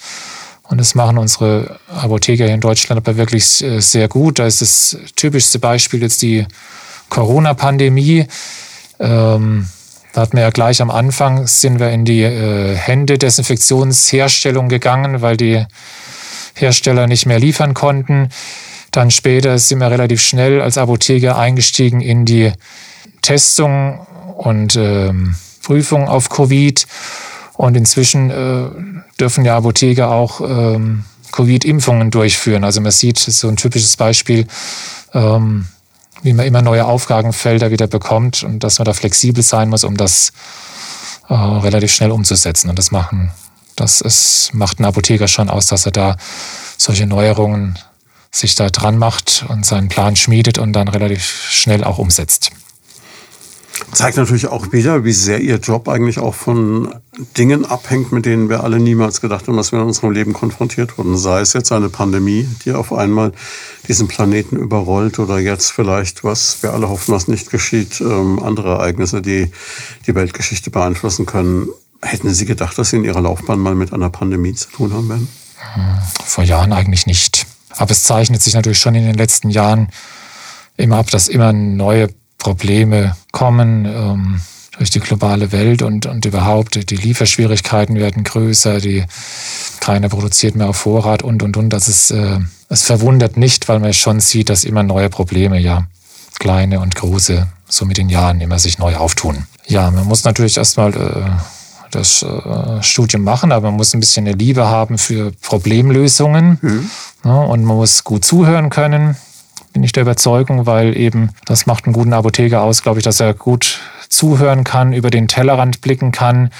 Und das machen unsere Apotheker hier in Deutschland aber wirklich äh, sehr gut. Da ist das typischste Beispiel jetzt die Corona-Pandemie. Ähm, da hatten wir ja gleich am Anfang, sind wir in die äh, Hände-Desinfektionsherstellung gegangen, weil die Hersteller nicht mehr liefern konnten. Dann später sind wir relativ schnell als Apotheker eingestiegen in die Testung und ähm, Prüfung auf Covid. Und inzwischen äh, dürfen ja Apotheker auch ähm, Covid-Impfungen durchführen. Also man sieht, so ein typisches Beispiel, ähm, wie man immer neue Aufgabenfelder wieder bekommt und dass man da flexibel sein muss, um das äh, relativ schnell umzusetzen. Und das machen, das ist, macht ein Apotheker schon aus, dass er da solche Neuerungen sich da dran macht und seinen Plan schmiedet und dann relativ schnell auch umsetzt. Zeigt natürlich auch wieder, wie sehr Ihr Job eigentlich auch von Dingen abhängt, mit denen wir alle niemals gedacht haben, dass wir in unserem Leben konfrontiert wurden. Sei es jetzt eine Pandemie, die auf einmal diesen Planeten überrollt oder jetzt vielleicht, was wir alle hoffen, was nicht geschieht, ähm, andere Ereignisse, die die Weltgeschichte beeinflussen können. Hätten Sie gedacht, dass Sie in Ihrer Laufbahn mal mit einer Pandemie zu tun haben werden? Vor Jahren eigentlich nicht. Aber es zeichnet sich natürlich schon in den letzten Jahren immer ab, dass immer neue Probleme kommen ähm, durch die globale Welt und, und überhaupt die Lieferschwierigkeiten werden größer, die keiner produziert mehr auf Vorrat und und und. Das ist, äh, es verwundert nicht, weil man schon sieht, dass immer neue Probleme, ja, kleine und große, so mit den Jahren immer sich neu auftun. Ja, man muss natürlich erstmal äh, das äh, Studium machen, aber man muss ein bisschen eine Liebe haben für Problemlösungen mhm. ja, und man muss gut zuhören können bin ich der Überzeugung, weil eben das macht einen guten Apotheker aus, glaube ich, dass er gut zuhören kann, über den Tellerrand blicken kann,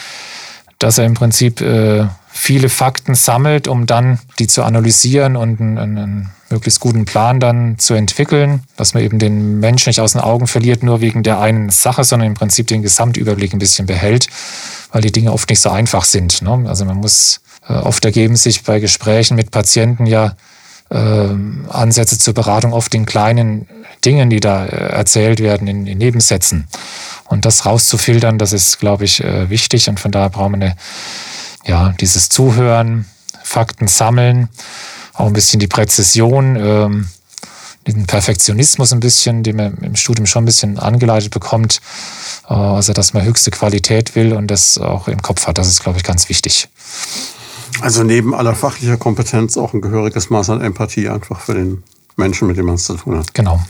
dass er im Prinzip äh, viele Fakten sammelt, um dann die zu analysieren und einen, einen, möglichst guten Plan dann zu entwickeln, dass man eben den Menschen nicht aus den Augen verliert, nur wegen der einen Sache, sondern im Prinzip den Gesamtüberblick ein bisschen behält, weil die Dinge oft nicht so einfach sind. Ne? Also man muss, äh, oft ergeben sich bei Gesprächen mit Patienten ja Ansätze zur Beratung oft in kleinen Dingen, die da äh, erzählt werden, in, in, Nebensätzen. Und das rauszufiltern, das ist, glaube ich, äh, wichtig. Und von daher brauchen wir eine, ja, dieses Zuhören, Fakten sammeln, auch ein bisschen die Präzision, ähm, diesen Perfektionismus ein bisschen, den man im Studium schon ein bisschen angeleitet bekommt. Äh, also, dass man höchste Qualität will und das auch im Kopf hat. Das ist, glaube ich, ganz wichtig. Also neben aller fachlicher Kompetenz auch ein gehöriges Maß an Empathie einfach für den Menschen, mit dem man es zu tun hat. Genau.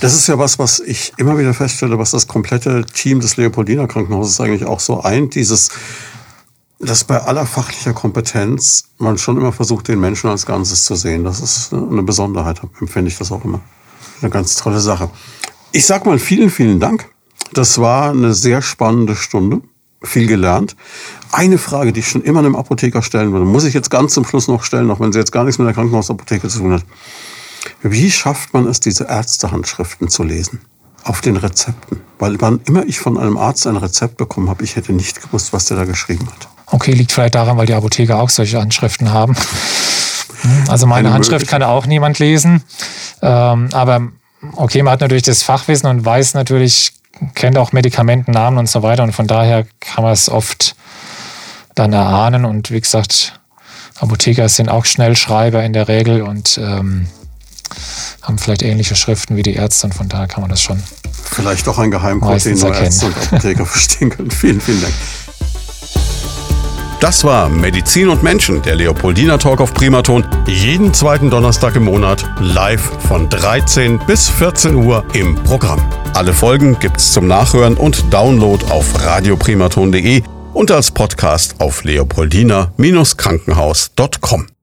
Das ist ja was, was ich immer wieder feststelle, was das komplette Team des Leopoldiner Krankenhauses eigentlich auch so eint. Dieses, dass bei aller fachlicher Kompetenz man schon immer versucht, den Menschen als Ganzes zu sehen. Das ist eine Besonderheit, empfinde ich das auch immer. Eine ganz tolle Sache. Ich sag mal vielen, vielen Dank. Das war eine sehr spannende Stunde viel gelernt. Eine Frage, die ich schon immer einem Apotheker stellen würde, muss ich jetzt ganz zum Schluss noch stellen, auch wenn sie jetzt gar nichts mit der Krankenhausapotheke zu tun hat. Wie schafft man es, diese Ärztehandschriften zu lesen? Auf den Rezepten. Weil wann immer ich von einem Arzt ein Rezept bekommen habe, ich hätte nicht gewusst, was der da geschrieben hat. Okay, liegt vielleicht daran, weil die Apotheker auch solche Handschriften haben. Also meine Handschrift kann auch niemand lesen. Ähm, aber okay, man hat natürlich das Fachwissen und weiß natürlich kennt auch Medikamentennamen und so weiter und von daher kann man es oft dann erahnen und wie gesagt, Apotheker sind auch Schnellschreiber in der Regel und ähm, haben vielleicht ähnliche Schriften wie die Ärzte und von daher kann man das schon. Vielleicht auch ein Geheimcode, den nur Ärzte und Apotheker verstehen können. Vielen, vielen Dank. Das war Medizin und Menschen, der Leopoldina Talk auf Primaton. Jeden zweiten Donnerstag im Monat live von 13 bis 14 Uhr im Programm. Alle Folgen gibt's zum Nachhören und Download auf radioprimaton.de und als Podcast auf leopoldina-krankenhaus.com.